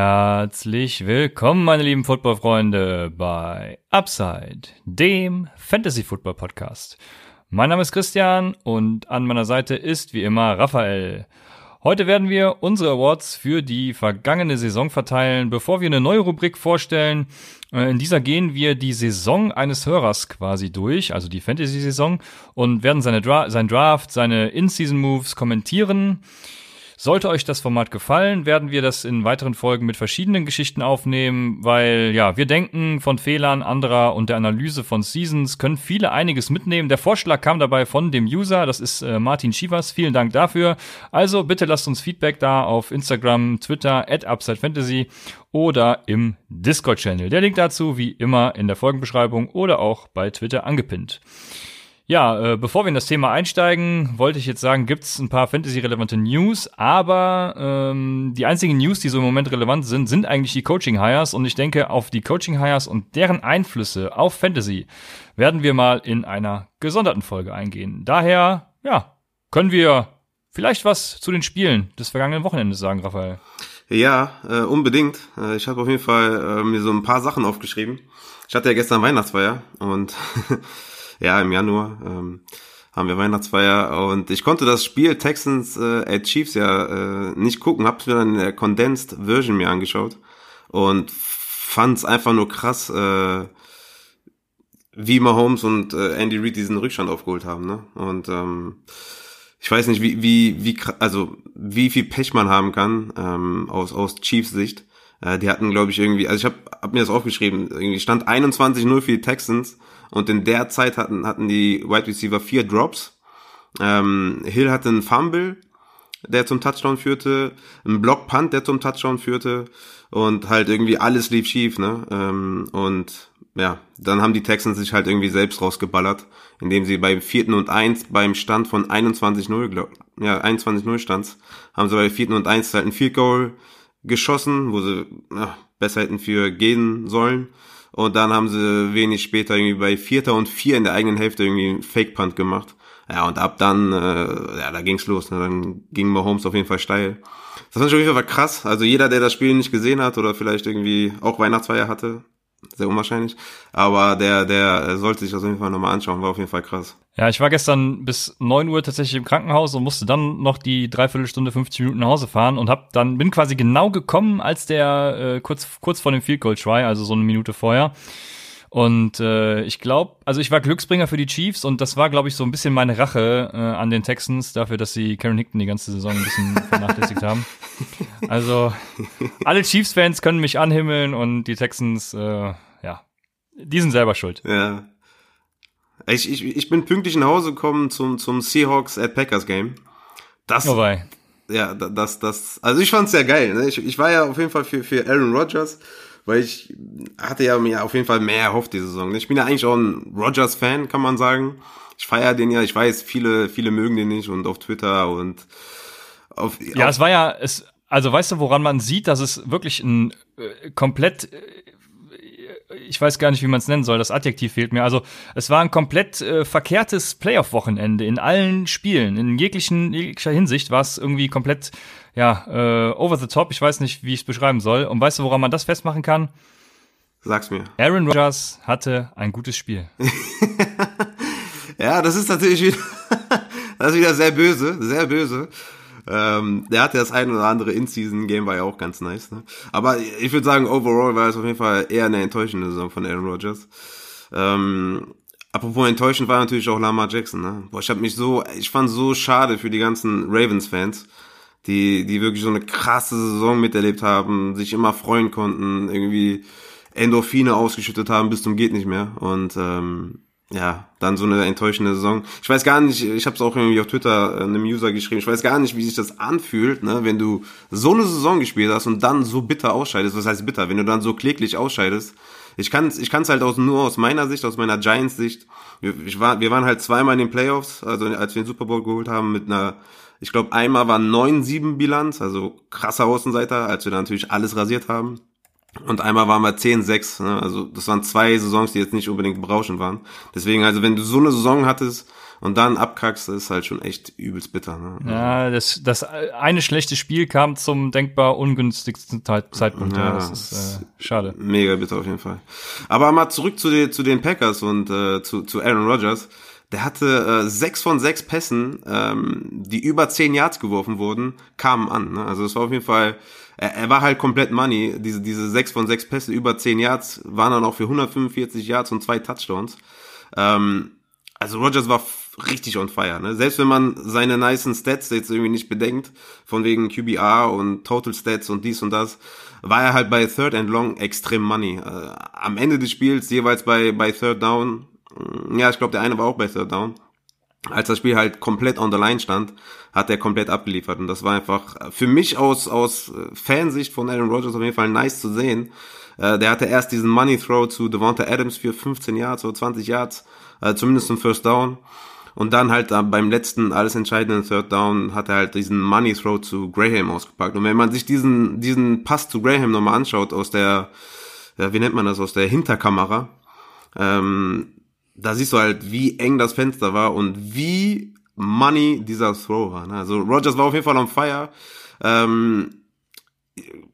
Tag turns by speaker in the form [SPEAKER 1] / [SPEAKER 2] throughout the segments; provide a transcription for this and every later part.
[SPEAKER 1] Herzlich willkommen, meine lieben Footballfreunde, bei Upside, dem Fantasy Football Podcast. Mein Name ist Christian und an meiner Seite ist wie immer Raphael. Heute werden wir unsere Awards für die vergangene Saison verteilen. Bevor wir eine neue Rubrik vorstellen, äh, in dieser gehen wir die Saison eines Hörers quasi durch, also die Fantasy-Saison, und werden seine Dra sein Draft, seine In-Season-Moves kommentieren. Sollte euch das Format gefallen, werden wir das in weiteren Folgen mit verschiedenen Geschichten aufnehmen, weil ja, wir denken, von Fehlern anderer und der Analyse von Seasons können viele einiges mitnehmen. Der Vorschlag kam dabei von dem User, das ist äh, Martin Schivas. Vielen Dank dafür. Also bitte lasst uns Feedback da auf Instagram, Twitter, at UpsideFantasy oder im Discord-Channel. Der Link dazu wie immer in der Folgenbeschreibung oder auch bei Twitter angepinnt. Ja, äh, bevor wir in das Thema einsteigen, wollte ich jetzt sagen, gibt es ein paar Fantasy-relevante News, aber ähm, die einzigen News, die so im Moment relevant sind, sind eigentlich die Coaching-Hires und ich denke, auf die Coaching-Hires und deren Einflüsse auf Fantasy werden wir mal in einer gesonderten Folge eingehen. Daher, ja, können wir vielleicht was zu den Spielen des vergangenen Wochenendes sagen, Raphael.
[SPEAKER 2] Ja, äh, unbedingt. Äh, ich habe auf jeden Fall äh, mir so ein paar Sachen aufgeschrieben. Ich hatte ja gestern Weihnachtsfeier und ja, im Januar ähm, haben wir Weihnachtsfeier und ich konnte das Spiel Texans äh, at Chiefs ja äh, nicht gucken, hab's mir dann in der Condensed Version mir angeschaut und fand's einfach nur krass, äh, wie Mahomes und äh, Andy Reid diesen Rückstand aufgeholt haben, ne? Und ähm, ich weiß nicht, wie, wie, wie, also wie viel Pech man haben kann ähm, aus, aus Chiefs Sicht. Äh, die hatten, glaube ich, irgendwie, also ich habe hab mir das aufgeschrieben, irgendwie stand 21-0 für die Texans und in der Zeit hatten, hatten die Wide Receiver vier Drops. Ähm, Hill hatte einen Fumble, der zum Touchdown führte, einen Block Punt, der zum Touchdown führte und halt irgendwie alles lief schief, ne? Ähm, und ja, dann haben die Texans sich halt irgendwie selbst rausgeballert, indem sie beim vierten und eins beim Stand von 21-0, ja, 21-0 stands, haben sie bei vierten und eins halt ein Field Goal geschossen, wo sie ja, besser hätten für gehen sollen. Und dann haben sie wenig später irgendwie bei Vierter und Vier in der eigenen Hälfte irgendwie einen Fake-Punt gemacht. Ja, und ab dann, äh, ja, da ging's los. Ne? Dann ging Mahomes auf jeden Fall steil. Das fand ich auf jeden Fall krass. Also jeder, der das Spiel nicht gesehen hat oder vielleicht irgendwie auch Weihnachtsfeier hatte, sehr unwahrscheinlich. Aber der, der sollte sich das auf jeden Fall nochmal anschauen, war auf jeden Fall krass.
[SPEAKER 1] Ja, ich war gestern bis neun Uhr tatsächlich im Krankenhaus und musste dann noch die Dreiviertelstunde, 50 Minuten nach Hause fahren und hab dann, bin quasi genau gekommen, als der äh, kurz, kurz vor dem Field Goal Try, also so eine Minute vorher. Und äh, ich glaube, also ich war Glücksbringer für die Chiefs und das war, glaube ich, so ein bisschen meine Rache äh, an den Texans dafür, dass sie Karen Hickton die ganze Saison ein bisschen vernachlässigt haben. Also alle Chiefs-Fans können mich anhimmeln und die Texans, äh, ja, die sind selber schuld.
[SPEAKER 2] Ja. Ich, ich, ich bin pünktlich nach Hause gekommen zum, zum Seahawks at Packers Game.
[SPEAKER 1] Das, oh
[SPEAKER 2] ja, das, das, also ich fand's sehr geil. Ne? Ich, ich war ja auf jeden Fall für, für Aaron Rodgers weil ich hatte ja mir auf jeden Fall mehr erhofft diese Saison. Ich bin ja eigentlich auch ein Rogers-Fan, kann man sagen. Ich feiere den ja, ich weiß, viele, viele mögen den nicht und auf Twitter und auf.
[SPEAKER 1] Ja, auf es war ja, es, also weißt du, woran man sieht, dass es wirklich ein äh, komplett äh, ich weiß gar nicht, wie man es nennen soll, das Adjektiv fehlt mir. Also es war ein komplett äh, verkehrtes Playoff-Wochenende in allen Spielen. In jeglichen, jeglicher Hinsicht war es irgendwie komplett, ja, äh, over the top. Ich weiß nicht, wie ich es beschreiben soll. Und weißt du, woran man das festmachen kann?
[SPEAKER 2] Sag's mir.
[SPEAKER 1] Aaron Rodgers hatte ein gutes Spiel.
[SPEAKER 2] ja, das ist natürlich wieder, das ist wieder sehr böse, sehr böse. Ähm, der hatte das ein oder andere In-Season-Game, war ja auch ganz nice. Ne? Aber ich würde sagen, overall war es auf jeden Fall eher eine enttäuschende Saison von Aaron Rodgers. Ähm, apropos enttäuschend war natürlich auch Lamar Jackson. Ne? Boah, ich habe mich so, ich fand so schade für die ganzen Ravens-Fans, die, die wirklich so eine krasse Saison miterlebt haben, sich immer freuen konnten, irgendwie Endorphine ausgeschüttet haben bis zum geht nicht mehr. Und ähm, ja, dann so eine enttäuschende Saison. Ich weiß gar nicht, ich habe es auch irgendwie auf Twitter äh, einem User geschrieben, ich weiß gar nicht, wie sich das anfühlt, ne, wenn du so eine Saison gespielt hast und dann so bitter ausscheidest. Was heißt bitter? Wenn du dann so kläglich ausscheidest. Ich kann es ich kann's halt aus, nur aus meiner Sicht, aus meiner Giants-Sicht. Wir, ich war, wir waren halt zweimal in den Playoffs, also als wir den Super Bowl geholt haben, mit einer, ich glaube, einmal war 9-7 Bilanz, also krasser Außenseiter, als wir da natürlich alles rasiert haben. Und einmal waren wir 10-6. Ne? Also das waren zwei Saisons, die jetzt nicht unbedingt berauschend waren. Deswegen, also wenn du so eine Saison hattest und dann abkackst, ist halt schon echt übelst bitter. Ne?
[SPEAKER 1] Ja, das, das eine schlechte Spiel kam zum denkbar ungünstigsten Zeitpunkt. Ja, ja das ist äh, schade.
[SPEAKER 2] Mega bitter auf jeden Fall. Aber mal zurück zu, den zu den Packers und äh, zu, zu Aaron Rodgers. Der hatte äh, sechs von sechs Pässen, ähm, die über zehn Yards geworfen wurden, kamen an. Ne? Also es war auf jeden Fall, er, er war halt komplett Money. Diese, diese sechs von sechs Pässe über zehn Yards waren dann auch für 145 Yards und zwei Touchdowns. Ähm, also Rogers war richtig on fire. Ne? Selbst wenn man seine nicen Stats jetzt irgendwie nicht bedenkt, von wegen QBR und Total Stats und dies und das, war er halt bei Third and Long extrem money. Äh, am Ende des Spiels jeweils bei, bei Third Down ja, ich glaube, der eine war auch bei Third Down. Als das Spiel halt komplett on the line stand, hat er komplett abgeliefert. Und das war einfach für mich aus, aus Fansicht von Aaron Rodgers auf jeden Fall nice zu sehen. Äh, der hatte erst diesen Money Throw zu Devonta Adams für 15 Yards oder 20 Yards, äh, zumindest ein First Down. Und dann halt äh, beim letzten alles entscheidenden Third Down hat er halt diesen Money Throw zu Graham ausgepackt. Und wenn man sich diesen, diesen Pass zu Graham nochmal anschaut aus der, ja, wie nennt man das, aus der Hinterkamera, ähm, da siehst du halt, wie eng das Fenster war und wie money dieser Throw war. Ne? Also Rogers war auf jeden Fall on fire. Ähm,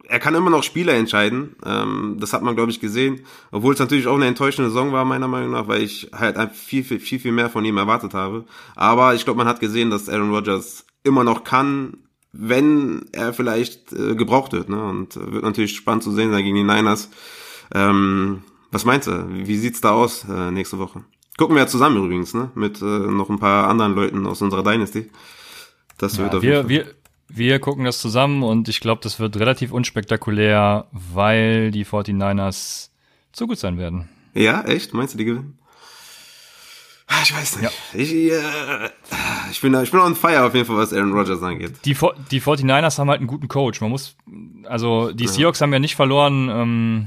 [SPEAKER 2] er kann immer noch Spiele entscheiden. Ähm, das hat man, glaube ich, gesehen. Obwohl es natürlich auch eine enttäuschende Saison war, meiner Meinung nach, weil ich halt viel, viel, viel, viel mehr von ihm erwartet habe. Aber ich glaube, man hat gesehen, dass Aaron Rodgers immer noch kann, wenn er vielleicht äh, gebraucht wird. Ne? Und wird natürlich spannend zu sehen sein gegen die Niners. Ähm, was meinst du? Wie sieht's da aus äh, nächste Woche? Gucken wir ja zusammen übrigens, ne? Mit äh, noch ein paar anderen Leuten aus unserer Dynasty.
[SPEAKER 1] Das wird ja, auf jeden wir, Fall. Wir, wir gucken das zusammen und ich glaube, das wird relativ unspektakulär, weil die 49ers zu gut sein werden.
[SPEAKER 2] Ja, echt? Meinst du, die gewinnen? Ah, ich weiß nicht. Ja. Ich, äh, ich, bin, ich bin on fire auf jeden Fall, was Aaron Rodgers angeht.
[SPEAKER 1] Die, die 49ers haben halt einen guten Coach. Man muss, also die Seahawks ja. haben ja nicht verloren. Ähm,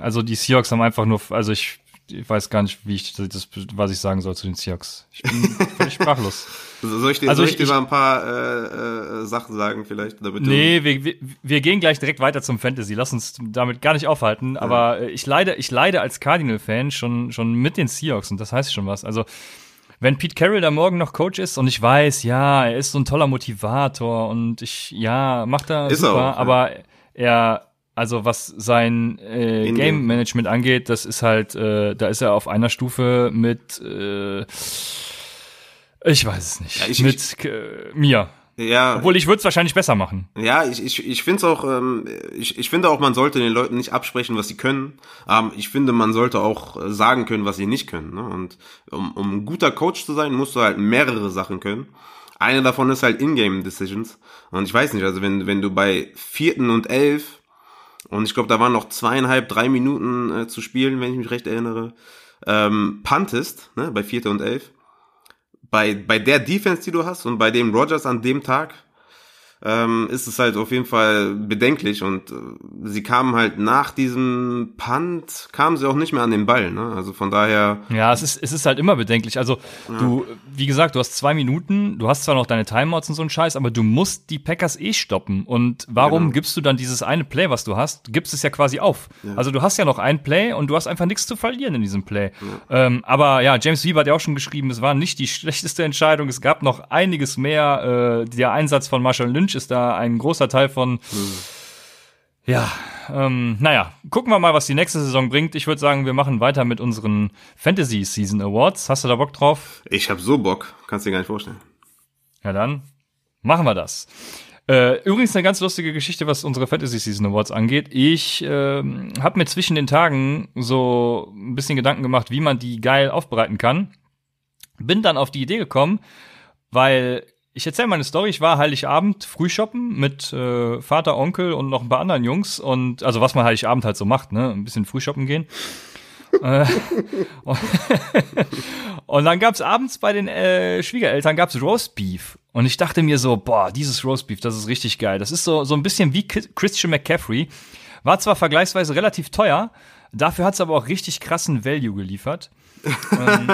[SPEAKER 1] also die Seahawks haben einfach nur, also ich ich weiß gar nicht, wie ich das, was ich sagen soll zu den Seahawks. Ich bin völlig sprachlos.
[SPEAKER 2] Soll ich dir, also soll ich, dir mal ein paar äh, äh, Sachen sagen vielleicht?
[SPEAKER 1] Damit nee, wir, wir, wir gehen gleich direkt weiter zum Fantasy. Lass uns damit gar nicht aufhalten. Ja. Aber äh, ich leide, ich leide als Cardinal-Fan schon, schon mit den Seahawks und das heißt schon was. Also wenn Pete Carroll da morgen noch Coach ist und ich weiß, ja, er ist so ein toller Motivator und ich, ja, macht er ist super, auch, ja. aber er also was sein äh, Game Management angeht, das ist halt, äh, da ist er auf einer Stufe mit, äh, ich weiß es nicht, ja, ich, mit äh, mir. Ja. Obwohl ich würde es wahrscheinlich besser machen.
[SPEAKER 2] Ja, ich, ich, ich finde es auch, ähm, ich, ich finde auch, man sollte den Leuten nicht absprechen, was sie können. Ähm, ich finde, man sollte auch sagen können, was sie nicht können. Ne? Und um, um ein guter Coach zu sein, musst du halt mehrere Sachen können. Eine davon ist halt Ingame Decisions. Und ich weiß nicht, also wenn, wenn du bei vierten und elf und ich glaube, da waren noch zweieinhalb, drei Minuten äh, zu spielen, wenn ich mich recht erinnere. Ähm, puntest, ne, bei Vierter und Elf. Bei, bei der Defense, die du hast und bei dem Rogers an dem Tag, ähm, ist es halt auf jeden Fall bedenklich und äh, sie kamen halt nach diesem Punt, kamen sie auch nicht mehr an den Ball, ne? Also von daher.
[SPEAKER 1] Ja, es ist, es ist halt immer bedenklich. Also ja. du, wie gesagt, du hast zwei Minuten, du hast zwar noch deine Timeouts und so einen Scheiß, aber du musst die Packers eh stoppen. Und warum genau. gibst du dann dieses eine Play, was du hast? Gibst es ja quasi auf. Ja. Also du hast ja noch ein Play und du hast einfach nichts zu verlieren in diesem Play. Ja. Ähm, aber ja, James Weaver hat ja auch schon geschrieben, es war nicht die schlechteste Entscheidung. Es gab noch einiges mehr. Äh, der Einsatz von Marshall Lynch ist da ein großer Teil von. Ja, ähm, naja, gucken wir mal, was die nächste Saison bringt. Ich würde sagen, wir machen weiter mit unseren Fantasy Season Awards. Hast du da Bock drauf?
[SPEAKER 2] Ich habe so Bock, kannst dir gar nicht vorstellen.
[SPEAKER 1] Ja, dann machen wir das. Äh, übrigens eine ganz lustige Geschichte, was unsere Fantasy Season Awards angeht. Ich äh, habe mir zwischen den Tagen so ein bisschen Gedanken gemacht, wie man die geil aufbereiten kann. Bin dann auf die Idee gekommen, weil ich erzähle meine Story. Ich war Heiligabend früh shoppen mit äh, Vater, Onkel und noch ein paar anderen Jungs. Und also was man Heiligabend halt so macht, ne? Ein bisschen früh shoppen gehen. Äh, und dann gab's abends bei den äh, Schwiegereltern gab's Roast Beef. Und ich dachte mir so, boah, dieses Roast Beef, das ist richtig geil. Das ist so, so ein bisschen wie Christian McCaffrey. War zwar vergleichsweise relativ teuer, dafür hat's aber auch richtig krassen Value geliefert ähm,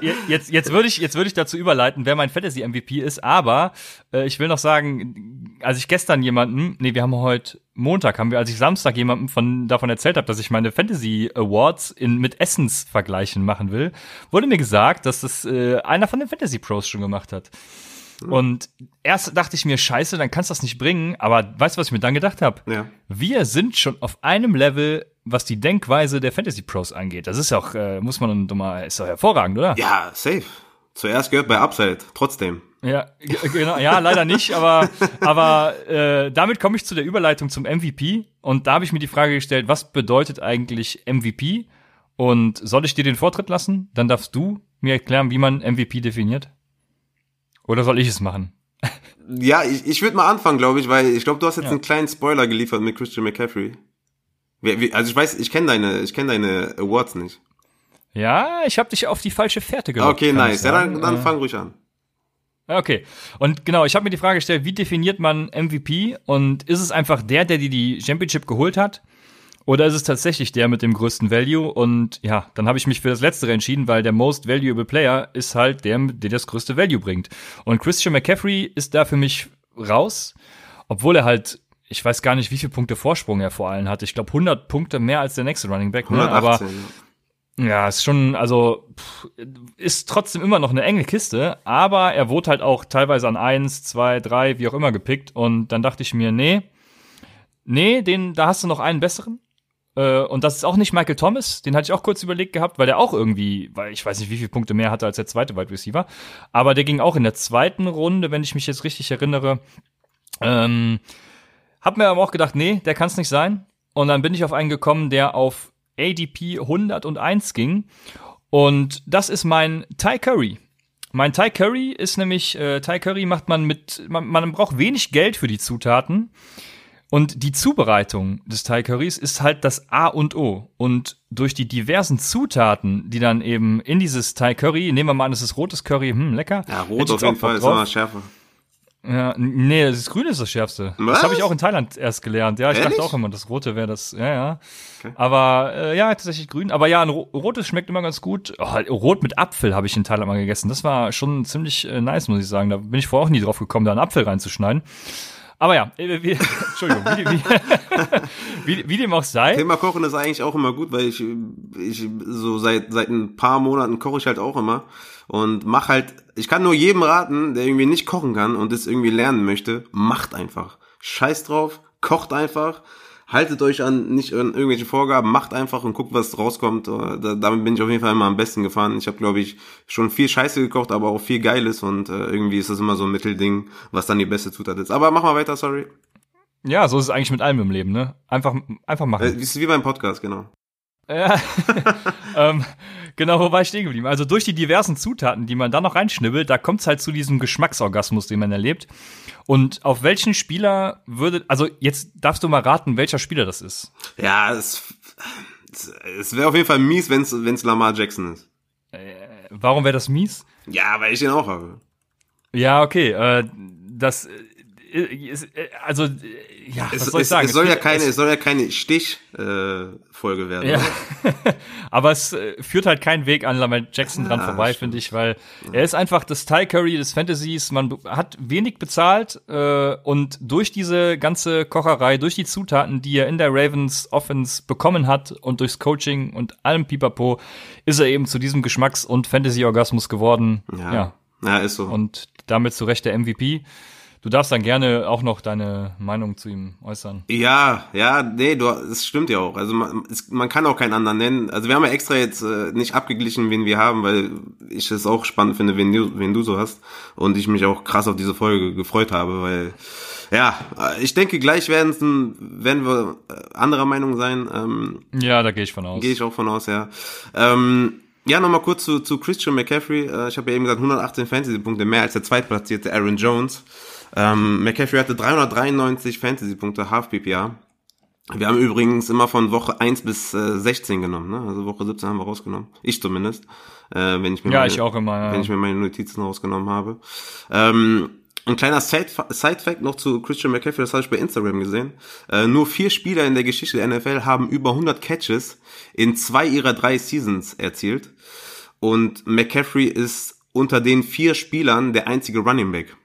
[SPEAKER 1] jetzt, jetzt, jetzt würde ich, jetzt würde ich dazu überleiten, wer mein Fantasy MVP ist, aber äh, ich will noch sagen, als ich gestern jemanden, nee, wir haben heute Montag haben wir, als ich Samstag jemandem von, davon erzählt habe, dass ich meine Fantasy Awards in, mit Essensvergleichen machen will, wurde mir gesagt, dass das äh, einer von den Fantasy Pros schon gemacht hat. Und erst dachte ich mir, scheiße, dann kannst du das nicht bringen. Aber weißt du, was ich mir dann gedacht habe?
[SPEAKER 2] Ja.
[SPEAKER 1] Wir sind schon auf einem Level, was die Denkweise der Fantasy Pros angeht. Das ist ja auch, äh, muss man doch mal, ist doch hervorragend, oder?
[SPEAKER 2] Ja, safe. Zuerst gehört bei Upside, trotzdem.
[SPEAKER 1] Ja, genau, ja, leider nicht, aber, aber äh, damit komme ich zu der Überleitung zum MVP. Und da habe ich mir die Frage gestellt, was bedeutet eigentlich MVP? Und soll ich dir den Vortritt lassen? Dann darfst du mir erklären, wie man MVP definiert. Oder soll ich es machen?
[SPEAKER 2] Ja, ich, ich würde mal anfangen, glaube ich, weil ich glaube, du hast jetzt
[SPEAKER 1] Ja.
[SPEAKER 2] einen kleinen Spoiler geliefert mit Christian McCaffrey. Also ich weiß, ich kenne deine, ich kenne deine Awards nicht.
[SPEAKER 1] Ja, ich habe dich auf die falsche Fährte gelockt.
[SPEAKER 2] Okay, nice. Ja, dann, dann
[SPEAKER 1] Äh,
[SPEAKER 2] fang ruhig an.
[SPEAKER 1] Okay. Und genau, ich habe mir die Frage gestellt, wie definiert man MVP? Und ist es einfach der, der dir die Championship geholt hat? Oder ist es tatsächlich der mit dem größten Value? Und ja, dann habe ich mich für das Letztere entschieden, weil der Most Valuable Player ist halt der, der das größte Value bringt. Und Christian McCaffrey ist da für mich raus, obwohl er halt, ich weiß gar nicht, wie viele Punkte Vorsprung er vor allen hatte. Ich glaube 100 Punkte mehr als der nächste Running Back. Ne? Aber
[SPEAKER 2] 118.
[SPEAKER 1] ja, ist schon, also pff, ist trotzdem immer noch eine enge Kiste, aber er wurde halt auch teilweise an eins, zwei, drei, wie auch immer gepickt und dann dachte ich mir, nee, nee, den, da hast du noch einen besseren. Äh, und das ist auch nicht Michael Thomas, den hatte ich auch kurz überlegt gehabt, weil der auch irgendwie, weil ich weiß nicht, wie viele Punkte mehr hatte als der zweite Wide Receiver, aber der ging auch in der zweiten Runde, wenn ich mich jetzt richtig erinnere. Ähm, hab mir aber auch gedacht, nee, der kann es nicht sein. Und dann bin ich auf einen gekommen, der auf ADP 101 ging. Und das ist mein Thai Curry. Mein Thai Curry ist nämlich, äh, Thai Curry macht man mit, man, man braucht wenig Geld für die Zutaten. Und die Zubereitung des Thai Currys ist halt das A und O. Und durch die diversen Zutaten, die dann eben in dieses Thai Curry, nehmen wir mal an, das ist rotes Curry, hm, lecker.
[SPEAKER 2] Ja, rot auf jeden Fall,
[SPEAKER 1] Bock
[SPEAKER 2] ist
[SPEAKER 1] drauf.
[SPEAKER 2] immer schärfer.
[SPEAKER 1] Ja, nee, das Grüne ist das Schärfste.
[SPEAKER 2] Was?
[SPEAKER 1] Das habe ich auch in Thailand erst gelernt. Ja, ich
[SPEAKER 2] Ehrlich?
[SPEAKER 1] dachte auch immer, das Rote wäre das. Ja, ja.
[SPEAKER 2] Okay.
[SPEAKER 1] Aber äh, ja, tatsächlich grün. Aber ja, ein Ro rotes schmeckt immer ganz gut. Oh, Rot mit Apfel habe ich in Thailand mal gegessen. Das war schon ziemlich äh, nice, muss ich sagen. Da bin ich vorher auch nie drauf gekommen, da einen Apfel reinzuschneiden. Aber ja, äh, wie, Entschuldigung, wie, wie, wie, wie dem auch sei.
[SPEAKER 2] Thema Kochen ist eigentlich auch immer gut, weil ich, ich so seit, seit ein paar Monaten koche ich halt auch immer und mach halt, ich kann nur jedem raten, der irgendwie nicht kochen kann und das irgendwie lernen möchte, macht einfach. Scheiß drauf, kocht einfach, haltet euch an nicht an irgendwelche Vorgaben, macht einfach und guckt, was rauskommt. Da, damit bin ich auf jeden Fall immer am besten gefahren. Ich habe, glaube ich, schon viel Scheiße gekocht, aber auch viel Geiles und äh, irgendwie ist das immer so ein Mittelding, was dann die beste Zutat ist. Aber mach mal weiter, sorry.
[SPEAKER 1] Ja, so ist es eigentlich mit allem im Leben, ne? Einfach, einfach machen.
[SPEAKER 2] Äh, ist wie beim Podcast, genau.
[SPEAKER 1] Ja, ähm, genau, wo war ich stehen geblieben? Also durch die diversen Zutaten, die man da noch reinschnibbelt, da kommt es halt zu diesem Geschmacksorgasmus, den man erlebt. Und auf welchen Spieler würde, also jetzt darfst du mal raten, welcher Spieler das ist.
[SPEAKER 2] Ja, es, es, wäre auf jeden Fall mies, wenn es Lamar Jackson ist.
[SPEAKER 1] Warum wäre das mies?
[SPEAKER 2] Ja, weil ich ihn auch habe.
[SPEAKER 1] Ja, okay, äh, das äh, äh, also, äh, ja, was
[SPEAKER 2] Es,
[SPEAKER 1] soll ich
[SPEAKER 2] es,
[SPEAKER 1] sagen?
[SPEAKER 2] es, soll ja keine,
[SPEAKER 1] es-
[SPEAKER 2] soll ja keine Stich-Folge äh, werden.
[SPEAKER 1] Ja. Aber es äh, führt halt keinen Weg an Lamar Jackson dran
[SPEAKER 2] Ja,
[SPEAKER 1] vorbei, finde ich, weil er ist einfach das Thai Curry des Fantasies. Man hat wenig bezahlt äh, und durch diese ganze Kocherei, durch die Zutaten, die er in der Ravens Offense bekommen hat und durchs Coaching und allem Pipapo, ist er eben zu diesem Geschmacks- und Fantasy-Orgasmus geworden.
[SPEAKER 2] Ja.
[SPEAKER 1] ja.
[SPEAKER 2] ja, ist so.
[SPEAKER 1] Und damit zu Recht der MVP. Du darfst dann gerne auch noch deine Meinung zu ihm äußern.
[SPEAKER 2] Ja, ja, nee, du, es stimmt ja auch. Also man, es, man kann auch keinen anderen nennen. Also wir haben ja extra jetzt äh, nicht abgeglichen, wen wir haben, weil ich es auch spannend finde, wen du, wen du so hast. Und ich mich auch krass auf diese Folge gefreut habe, weil ja, ich denke, gleich werden, werden wir äh, anderer Meinung sein. Ähm,
[SPEAKER 1] Ja, da gehe ich von aus.
[SPEAKER 2] Gehe ich auch von aus, ja. Ähm, ja, nochmal kurz zu, zu Christian McCaffrey. Äh, ich habe ja eben gesagt, 118 Fantasy-Punkte mehr als der zweitplatzierte Aaron Jones. Ähm, McCaffrey hatte 393 Fantasy-Punkte, Half PPA. Wir haben übrigens immer von Woche 1 bis äh, 16 genommen, ne? Also Woche 17 haben wir rausgenommen. Ich zumindest. Äh, wenn ich mir
[SPEAKER 1] Ja,
[SPEAKER 2] meine,
[SPEAKER 1] ich auch immer. Ja.
[SPEAKER 2] wenn ich mir meine Notizen rausgenommen habe. Ähm, ein kleiner Side- Side-Fact noch zu Christian McCaffrey, das habe ich bei Instagram gesehen. Äh, nur vier Spieler in der Geschichte der NFL haben über 100 Catches in zwei ihrer drei Seasons erzielt. Und McCaffrey ist unter den vier Spielern der einzige Running Back.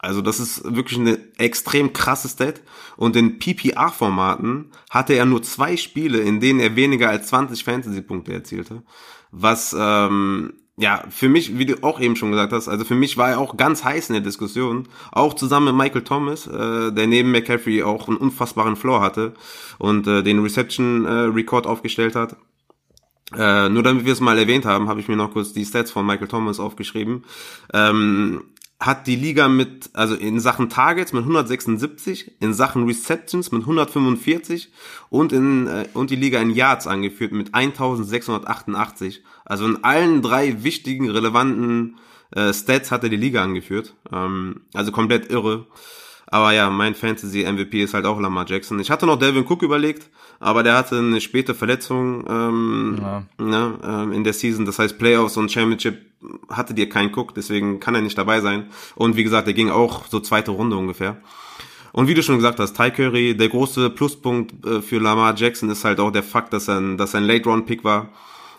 [SPEAKER 2] Also das ist wirklich eine extrem krasse Stat. Und in PPR-Formaten hatte er nur zwei Spiele, in denen er weniger als 20 Fantasy-Punkte erzielte. Was ähm, ja, für mich, wie du auch eben schon gesagt hast, also für mich war er auch ganz heiß in der Diskussion, auch zusammen mit Michael Thomas, äh, der neben McCaffrey auch einen unfassbaren Floor hatte und äh, den Reception-Record äh, aufgestellt hat. Äh, nur damit wir es mal erwähnt haben, habe ich mir noch kurz die Stats von Michael Thomas aufgeschrieben. Ähm, hat die Liga mit, also in Sachen Targets mit 176, in Sachen Receptions mit 145 und in äh, und die Liga in Yards angeführt mit 1688. Also in allen drei wichtigen, relevanten äh, Stats hat er die Liga angeführt. Ähm, also komplett irre. Aber ja, mein Fantasy-MVP ist halt auch Lamar Jackson. Ich hatte noch Delvin Cook überlegt, aber der hatte eine späte Verletzung ähm, ja. ne, ähm, in der Season. Das heißt, Playoffs und Championship hatte dir keinen Cook, deswegen kann er nicht dabei sein. Und wie gesagt, der ging auch so zweite Runde ungefähr. Und wie du schon gesagt hast, Ty Curry, der große Pluspunkt äh, für Lamar Jackson ist halt auch der Fakt, dass er ein, dass er ein Late-Round-Pick war.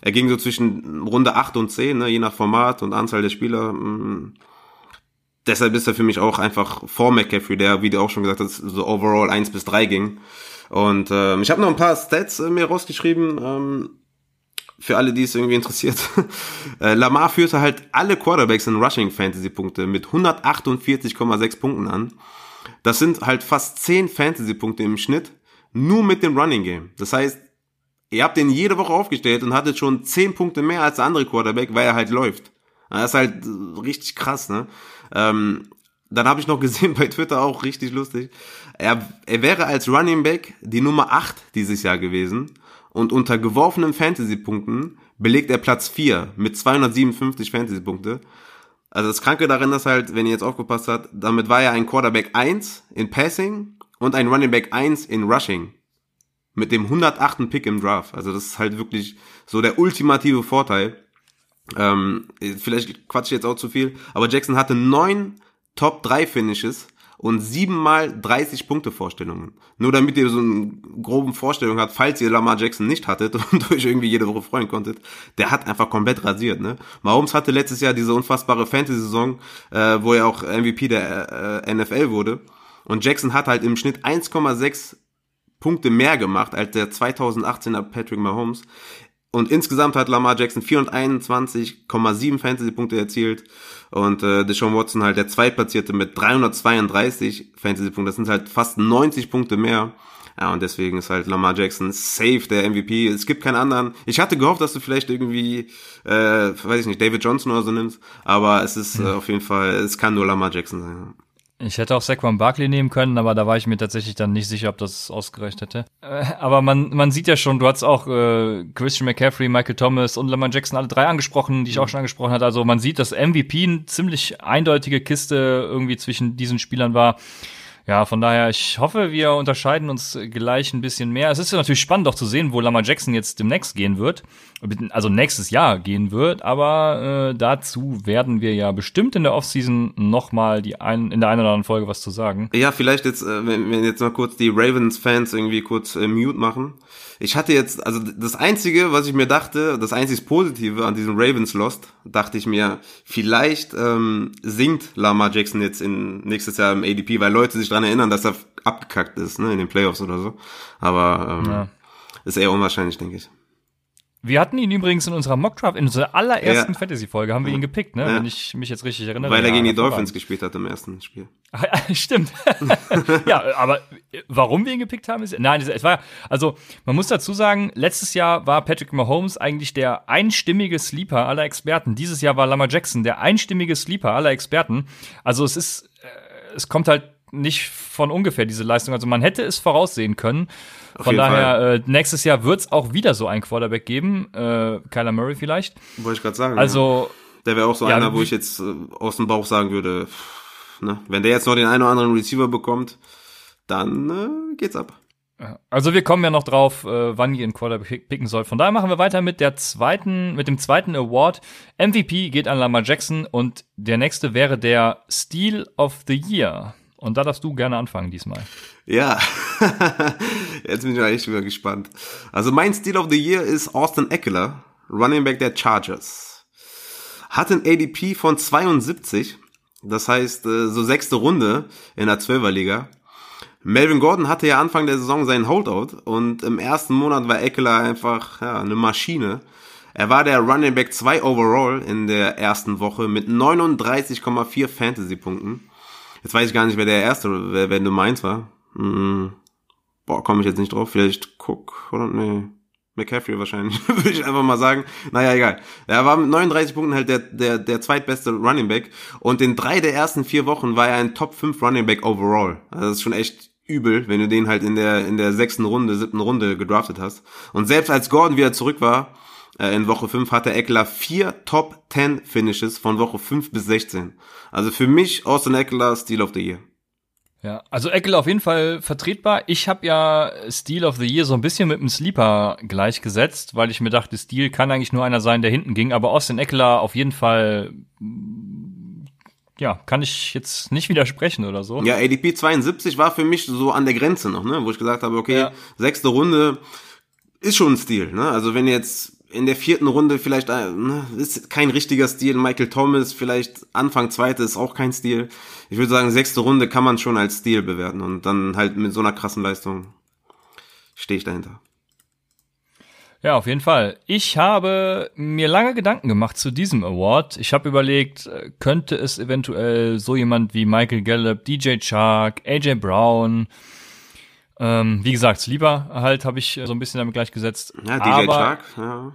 [SPEAKER 2] Er ging so zwischen Runde 8 und 10, ne, je nach Format und Anzahl der Spieler. Mm, deshalb ist er für mich auch einfach vor McCaffrey, der, wie du auch schon gesagt hast, so overall 1 bis 3 ging. Und ähm, ich habe noch ein paar Stats äh, mir rausgeschrieben, ähm, für alle, die es irgendwie interessiert. äh, Lamar führte halt alle Quarterbacks in Rushing Fantasy Punkte mit 148,6 Punkten an. Das sind halt fast 10 Fantasy Punkte im Schnitt, nur mit dem Running Game. Das heißt, ihr habt den jede Woche aufgestellt und hattet schon 10 Punkte mehr als der andere Quarterback, weil er halt läuft. Das ist halt richtig krass, ne? Ähm, dann habe ich noch gesehen bei Twitter auch richtig lustig. Er, er wäre als Running Back die Nummer 8 dieses Jahr gewesen und unter geworfenen Fantasy-Punkten belegt er Platz 4 mit 257 Fantasy-Punkte. Also das Kranke darin ist halt, wenn ihr jetzt aufgepasst habt, damit war er ein Quarterback 1 in Passing und ein Running Back 1 in Rushing. Mit dem 108. Pick im Draft. Also das ist halt wirklich so der ultimative Vorteil. Ähm, vielleicht quatsch ich jetzt auch zu viel, aber Jackson hatte neun Top 3 Finishes und siebenmal 30 Punkte Vorstellungen. Nur damit ihr so eine groben Vorstellung habt, falls ihr Lamar Jackson nicht hattet und euch irgendwie jede Woche freuen konntet, der hat einfach komplett rasiert. Ne? Mahomes hatte letztes Jahr diese unfassbare Fantasy-Saison, äh, wo er auch MVP der äh, NFL wurde. Und Jackson hat halt im Schnitt 1,6 Punkte mehr gemacht als der 2018er Patrick Mahomes. Und insgesamt hat Lamar Jackson 421,7 Fantasy-Punkte erzielt und äh, Deshaun Watson halt der Zweitplatzierte mit 332 Fantasy-Punkten. Das sind halt fast 90 Punkte mehr. Ja, und deswegen ist halt Lamar Jackson safe der MVP. Es gibt keinen anderen. Ich hatte gehofft, dass du vielleicht irgendwie, äh, weiß ich nicht, David Johnson oder so nimmst, aber es ist äh, auf jeden Fall, es kann nur Lamar Jackson sein.
[SPEAKER 1] Ich hätte auch Saquon Barkley nehmen können, aber da war ich mir tatsächlich dann nicht sicher, ob das ausgereicht hätte. Äh, aber man, man sieht ja schon, du hast auch äh, Christian McCaffrey, Michael Thomas und Lamar Jackson alle drei angesprochen, die ich auch schon angesprochen hatte. Also man sieht, dass MVP eine ziemlich eindeutige Kiste irgendwie zwischen diesen Spielern war. Ja, von daher, ich hoffe, wir unterscheiden uns gleich ein bisschen mehr. Es ist ja natürlich spannend auch zu sehen, wo Lamar Jackson jetzt demnächst gehen wird. Also nächstes Jahr gehen wird. Aber äh, dazu werden wir ja bestimmt in der Offseason nochmal ein, in der einen oder anderen Folge was zu sagen.
[SPEAKER 2] Ja, vielleicht jetzt, äh, wenn wir jetzt mal kurz die Ravens-Fans irgendwie kurz äh, mute machen. Ich hatte jetzt, also das Einzige, was ich mir dachte, das einzig Positive an diesem Ravens Lost, dachte ich mir, vielleicht ähm, singt Lamar Jackson jetzt in nächstes Jahr im ADP, weil Leute sich dran erinnern, dass er abgekackt ist, ne, in den Playoffs oder so. Aber ähm, ja. ist eher unwahrscheinlich, denke ich.
[SPEAKER 1] Wir hatten ihn übrigens in unserer Mockdraft, in unserer allerersten ja. Fantasy-Folge haben wir ihn gepickt, ne? Ja. Wenn ich mich jetzt richtig erinnere.
[SPEAKER 2] Weil er gegen die Dolphins gespielt hat im ersten Spiel.
[SPEAKER 1] Stimmt. ja, aber warum wir ihn gepickt haben, ist. Nein, es war, also man muss dazu sagen, letztes Jahr war Patrick Mahomes eigentlich der einstimmige Sleeper aller Experten. Dieses Jahr war Lamar Jackson der einstimmige Sleeper aller Experten. Also es ist, äh, es kommt halt nicht von ungefähr diese Leistung. Also man hätte es voraussehen können. Auf von daher, äh, nächstes Jahr wird es auch wieder so einen Quarterback geben. Äh, Kyler Murray vielleicht.
[SPEAKER 2] Wollte ich gerade sagen.
[SPEAKER 1] Also.
[SPEAKER 2] Ja. Der wäre auch so ja, einer, wo ich jetzt äh, aus dem Bauch sagen würde, ne? wenn der jetzt noch den einen oder anderen Receiver bekommt, dann äh, geht's ab.
[SPEAKER 1] Also wir kommen ja noch drauf, äh, wann ihr einen Quarterback picken sollt. Von daher machen wir weiter mit der zweiten, mit dem zweiten Award. MVP geht an Lamar Jackson und der nächste wäre der Steal of the Year. Und da darfst du gerne anfangen diesmal.
[SPEAKER 2] Ja, jetzt bin ich echt wieder gespannt. Also mein Steal of the Year ist Austin Eckler, Running Back der Chargers. Hat ein ADP von 72, Das heißt, äh, so sechste Runde in der Zwölferliga. Melvin Gordon hatte ja Anfang der Saison seinen Holdout und im ersten Monat war Eckler einfach ja, eine Maschine. Er war der Running Back 2 overall in der ersten Woche mit 39,4 Fantasy-Punkten. Jetzt weiß ich gar nicht, wer der erste, wer, wer Nummer 1 war. Hm. Boah, komme ich jetzt nicht drauf. Vielleicht Cook oder nee. McCaffrey wahrscheinlich, würde ich einfach mal sagen. Naja, egal. Er war mit 39 Punkten halt der, der, der zweitbeste Running Back. Und in drei der ersten vier Wochen war er ein Top 5 Running Back overall. Also das ist schon echt übel, wenn du den halt in der, in der sechsten Runde, siebten Runde gedraftet hast. Und selbst als Gordon wieder zurück war, äh, in Woche 5 hatte Eckler vier Top 10 Finishes von Woche 5 bis 16. Also für mich Austin Eckler Steel of the Year.
[SPEAKER 1] Ja, also Eckler auf jeden Fall vertretbar. Ich habe ja Steel of the Year so ein bisschen mit dem Sleeper gleichgesetzt, weil ich mir dachte, Steel kann eigentlich nur einer sein, der hinten ging. Aber Austin Eckler auf jeden Fall ja, kann ich jetzt nicht widersprechen oder so.
[SPEAKER 2] Ja, ADP 72 war für mich so an der Grenze noch, ne, wo ich gesagt habe, okay, ja. sechste Runde ist schon ein Stil, ne? Also wenn jetzt in der vierten Runde vielleicht äh, ne, ist kein richtiger Stil, Michael Thomas vielleicht Anfang zweite ist auch kein Stil. Ich würde sagen, sechste Runde kann man schon als Stil bewerten und dann halt mit so einer krassen Leistung stehe ich dahinter.
[SPEAKER 1] Ja, auf jeden Fall. Ich habe mir lange Gedanken gemacht zu diesem Award. Ich habe überlegt, äh, könnte es eventuell so jemand wie Michael Gallup, DJ Chark, AJ Brown, ähm, wie gesagt, lieber halt habe ich so ein bisschen damit gleichgesetzt.
[SPEAKER 2] Ja, DJ Aber Chark, ja,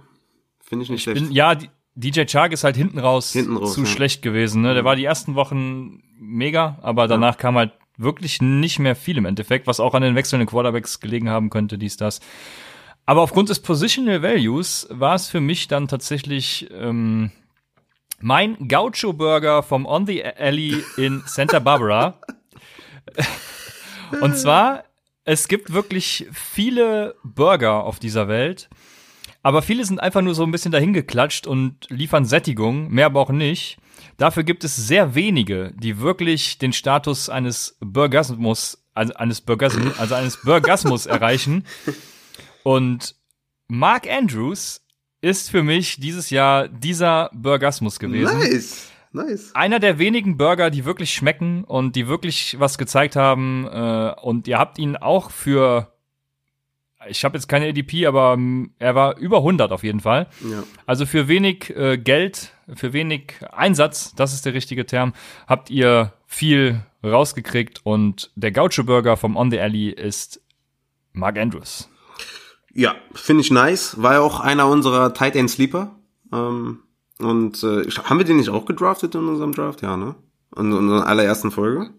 [SPEAKER 2] finde ich nicht
[SPEAKER 1] ich
[SPEAKER 2] schlecht.
[SPEAKER 1] Bin, ja, DJ Chark ist halt hinten raus,
[SPEAKER 2] hinten raus
[SPEAKER 1] zu
[SPEAKER 2] ja.
[SPEAKER 1] schlecht gewesen. Ne? Der war die ersten Wochen mega, aber danach ja. kam halt wirklich nicht mehr viel im Endeffekt, was auch an den wechselnden Quarterbacks gelegen haben könnte, dies, das. Aber aufgrund des Positional Values war es für mich dann tatsächlich ähm, mein Gaucho Burger vom On the Alley in Santa Barbara. Und zwar, es gibt wirklich viele Burger auf dieser Welt, aber viele sind einfach nur so ein bisschen dahingeklatscht und liefern Sättigung, mehr aber auch nicht. Dafür gibt es sehr wenige, die wirklich den Status eines Burgasmus, also eines Burgasmus, also eines Burgasmus erreichen. Und Mark Andrews ist für mich dieses Jahr dieser Burgasmus gewesen.
[SPEAKER 2] Nice. Nice.
[SPEAKER 1] Einer der wenigen Burger, die wirklich schmecken und die wirklich was gezeigt haben. Äh, und ihr habt ihn auch für, ich habe jetzt keine ADP, aber er war über 100 auf jeden Fall.
[SPEAKER 2] Ja.
[SPEAKER 1] Also für wenig äh, Geld, für wenig Einsatz, das ist der richtige Term, habt ihr viel rausgekriegt. Und der Gaucho Burger vom On the Alley ist Mark Andrews.
[SPEAKER 2] Ja, finde ich nice. War ja auch einer unserer Tight End Sleeper. Ähm, und äh, haben wir den nicht auch gedraftet in unserem Draft? Ja, ne? In unserer allerersten Folge?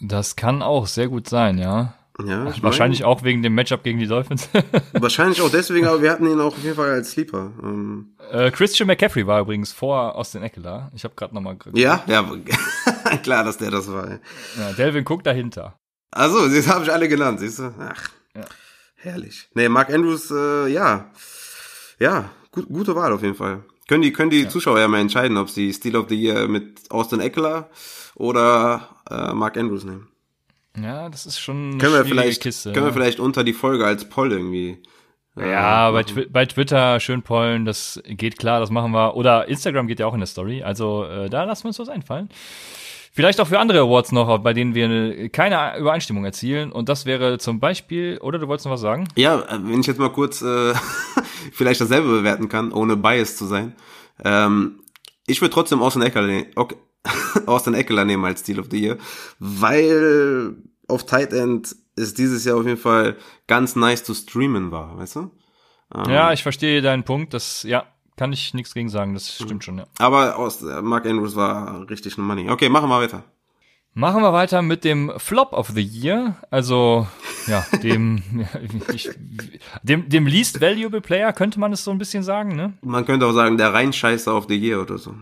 [SPEAKER 1] Das kann auch sehr gut sein, ja.
[SPEAKER 2] Ja,
[SPEAKER 1] ich Wahrscheinlich mein, auch wegen dem Matchup gegen die Dolphins.
[SPEAKER 2] wahrscheinlich auch deswegen, aber wir hatten ihn auch auf jeden Fall als Sleeper. Ähm.
[SPEAKER 1] Äh, Christian McCaffrey war übrigens vor Austin Eckler. Ich habe gerade nochmal
[SPEAKER 2] Ja, ja, klar, dass der das war.
[SPEAKER 1] Ja, Delvin Cook dahinter.
[SPEAKER 2] Also, das habe ich alle genannt, siehst du? Ach. Ja. Herrlich. Nee, Mark Andrews, äh, ja. Ja, gut, gute Wahl auf jeden Fall. Können die, können die ja. Zuschauer ja mal entscheiden, ob sie Steel of the Year mit Austin Eckler oder äh, Mark Andrews nehmen.
[SPEAKER 1] Ja, das ist schon eine
[SPEAKER 2] können wir vielleicht,
[SPEAKER 1] Kiste.
[SPEAKER 2] Können wir vielleicht unter die Folge als Poll irgendwie.
[SPEAKER 1] Äh, ja, bei, Twi bei Twitter schön pollen, das geht klar, das machen wir. Oder Instagram geht ja auch in der Story, also äh, da lassen wir uns was einfallen. Vielleicht auch für andere Awards noch, bei denen wir keine Übereinstimmung erzielen. Und das wäre zum Beispiel, oder du wolltest noch was sagen?
[SPEAKER 2] Ja, äh, wenn ich jetzt mal kurz äh, vielleicht dasselbe bewerten kann, ohne Bias zu sein. Ähm, ich würde trotzdem Austin okay, Austin Eckler nehmen als Steel of the Year, weil auf Tight End ist dieses Jahr auf jeden Fall ganz nice zu streamen war, weißt du?
[SPEAKER 1] Ähm, ja, ich verstehe deinen Punkt. Das, ja, kann ich nichts gegen sagen, das stimmt mhm. schon, ja.
[SPEAKER 2] Aber aus, äh, Mark Andrews war richtig ein Money. Okay, machen wir weiter.
[SPEAKER 1] Machen wir weiter mit dem Flop of the Year, also ja, dem, ich, dem, dem least valuable Player könnte man es so ein bisschen sagen, ne?
[SPEAKER 2] Man könnte auch sagen, der Reinscheißer of the Year oder so.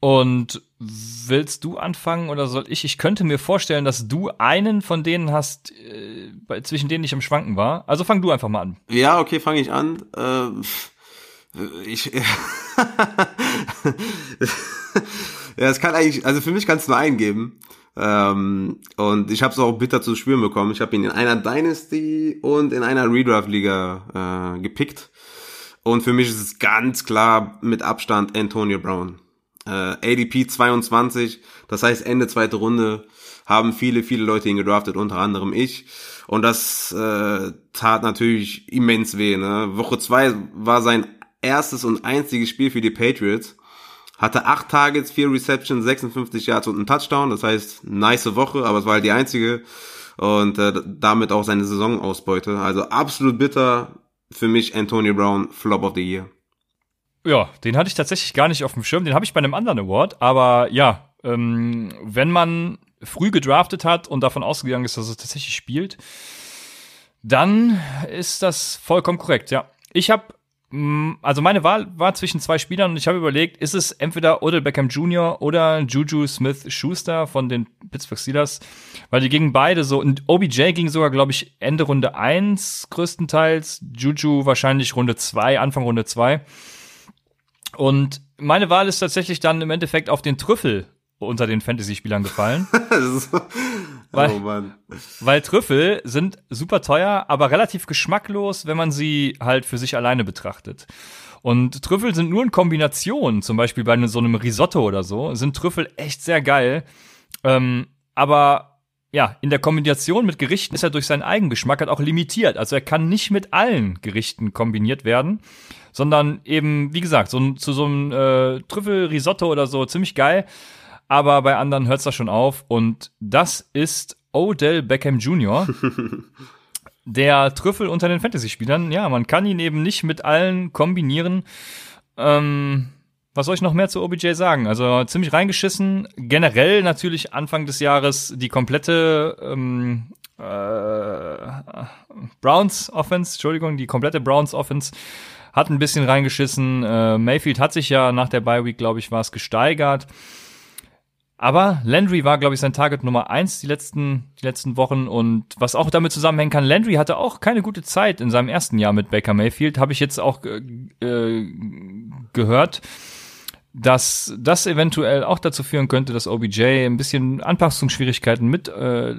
[SPEAKER 1] Und willst du anfangen oder soll ich? Ich könnte mir vorstellen, dass du einen von denen hast, äh, zwischen denen ich im Schwanken war. Also fang du einfach mal an.
[SPEAKER 2] Ja, okay, fange ich an. Äh, ich, ja, es kann eigentlich, also für mich kannst du nur einen geben. Ähm, und ich habe es auch bitter zu spüren bekommen. Ich habe ihn in einer Dynasty und in einer Redraft-Liga äh, gepickt. Und für mich ist es ganz klar mit Abstand Antonio Brown. Äh, ADP 22, das heißt Ende zweite Runde, haben viele, viele Leute ihn gedraftet, unter anderem ich. Und das äh, tat natürlich immens weh. Ne? Woche zwei war sein erstes und einziges Spiel für die Patriots. Hatte acht Targets, vier Receptions, 56 Yards und einen Touchdown. Das heißt, nice Woche, aber es war halt die einzige. Und äh, damit auch seine Saisonausbeute. Also absolut bitter für mich Antonio Brown, Flop of the Year.
[SPEAKER 1] Ja, den hatte ich tatsächlich gar nicht auf dem Schirm. Den habe ich bei einem anderen Award. Aber ja, ähm, wenn man früh gedraftet hat und davon ausgegangen ist, dass er tatsächlich spielt, dann ist das vollkommen korrekt, ja. Ich habe Mm, also meine Wahl war zwischen zwei Spielern und ich habe überlegt, ist es entweder Odell Beckham Jr. oder Juju Smith-Schuster von den Pittsburgh Steelers, weil die gingen beide so, und OBJ ging sogar, glaube ich, Ende Runde 1 größtenteils, Juju wahrscheinlich Runde 2, Anfang Runde 2. Und meine Wahl ist tatsächlich dann im Endeffekt auf den Trüffel unter den Fantasy-Spielern gefallen. weil, oh weil Trüffel sind super teuer, aber relativ geschmacklos, wenn man sie halt für sich alleine betrachtet. Und Trüffel sind nur in Kombination, zum Beispiel bei so einem Risotto oder so, sind Trüffel echt sehr geil. Ähm, aber ja, in der Kombination mit Gerichten ist er durch seinen Eigengeschmack halt auch limitiert. Also er kann nicht mit allen Gerichten kombiniert werden, sondern eben, wie gesagt, so zu so einem äh, Trüffel-Risotto oder so ziemlich geil aber bei anderen hört es da schon auf. Und das ist Odell Beckham Jr., der Trüffel unter den Fantasy-Spielern. Ja, man kann ihn eben nicht mit allen kombinieren. Ähm, was soll ich noch mehr zu OBJ sagen? Also ziemlich reingeschissen. Generell natürlich Anfang des Jahres die komplette ähm, äh, Browns Offense, Entschuldigung, die komplette Browns Offense hat ein bisschen reingeschissen. Äh, Mayfield hat sich ja nach der Bye Week, glaube ich, war es gesteigert. Aber Landry war, glaube ich, sein Target Nummer eins die letzten, die letzten Wochen. Und was auch damit zusammenhängen kann, Landry hatte auch keine gute Zeit in seinem ersten Jahr mit Baker Mayfield, habe ich jetzt auch äh, gehört, dass das eventuell auch dazu führen könnte, dass OBJ ein bisschen Anpassungsschwierigkeiten mit äh,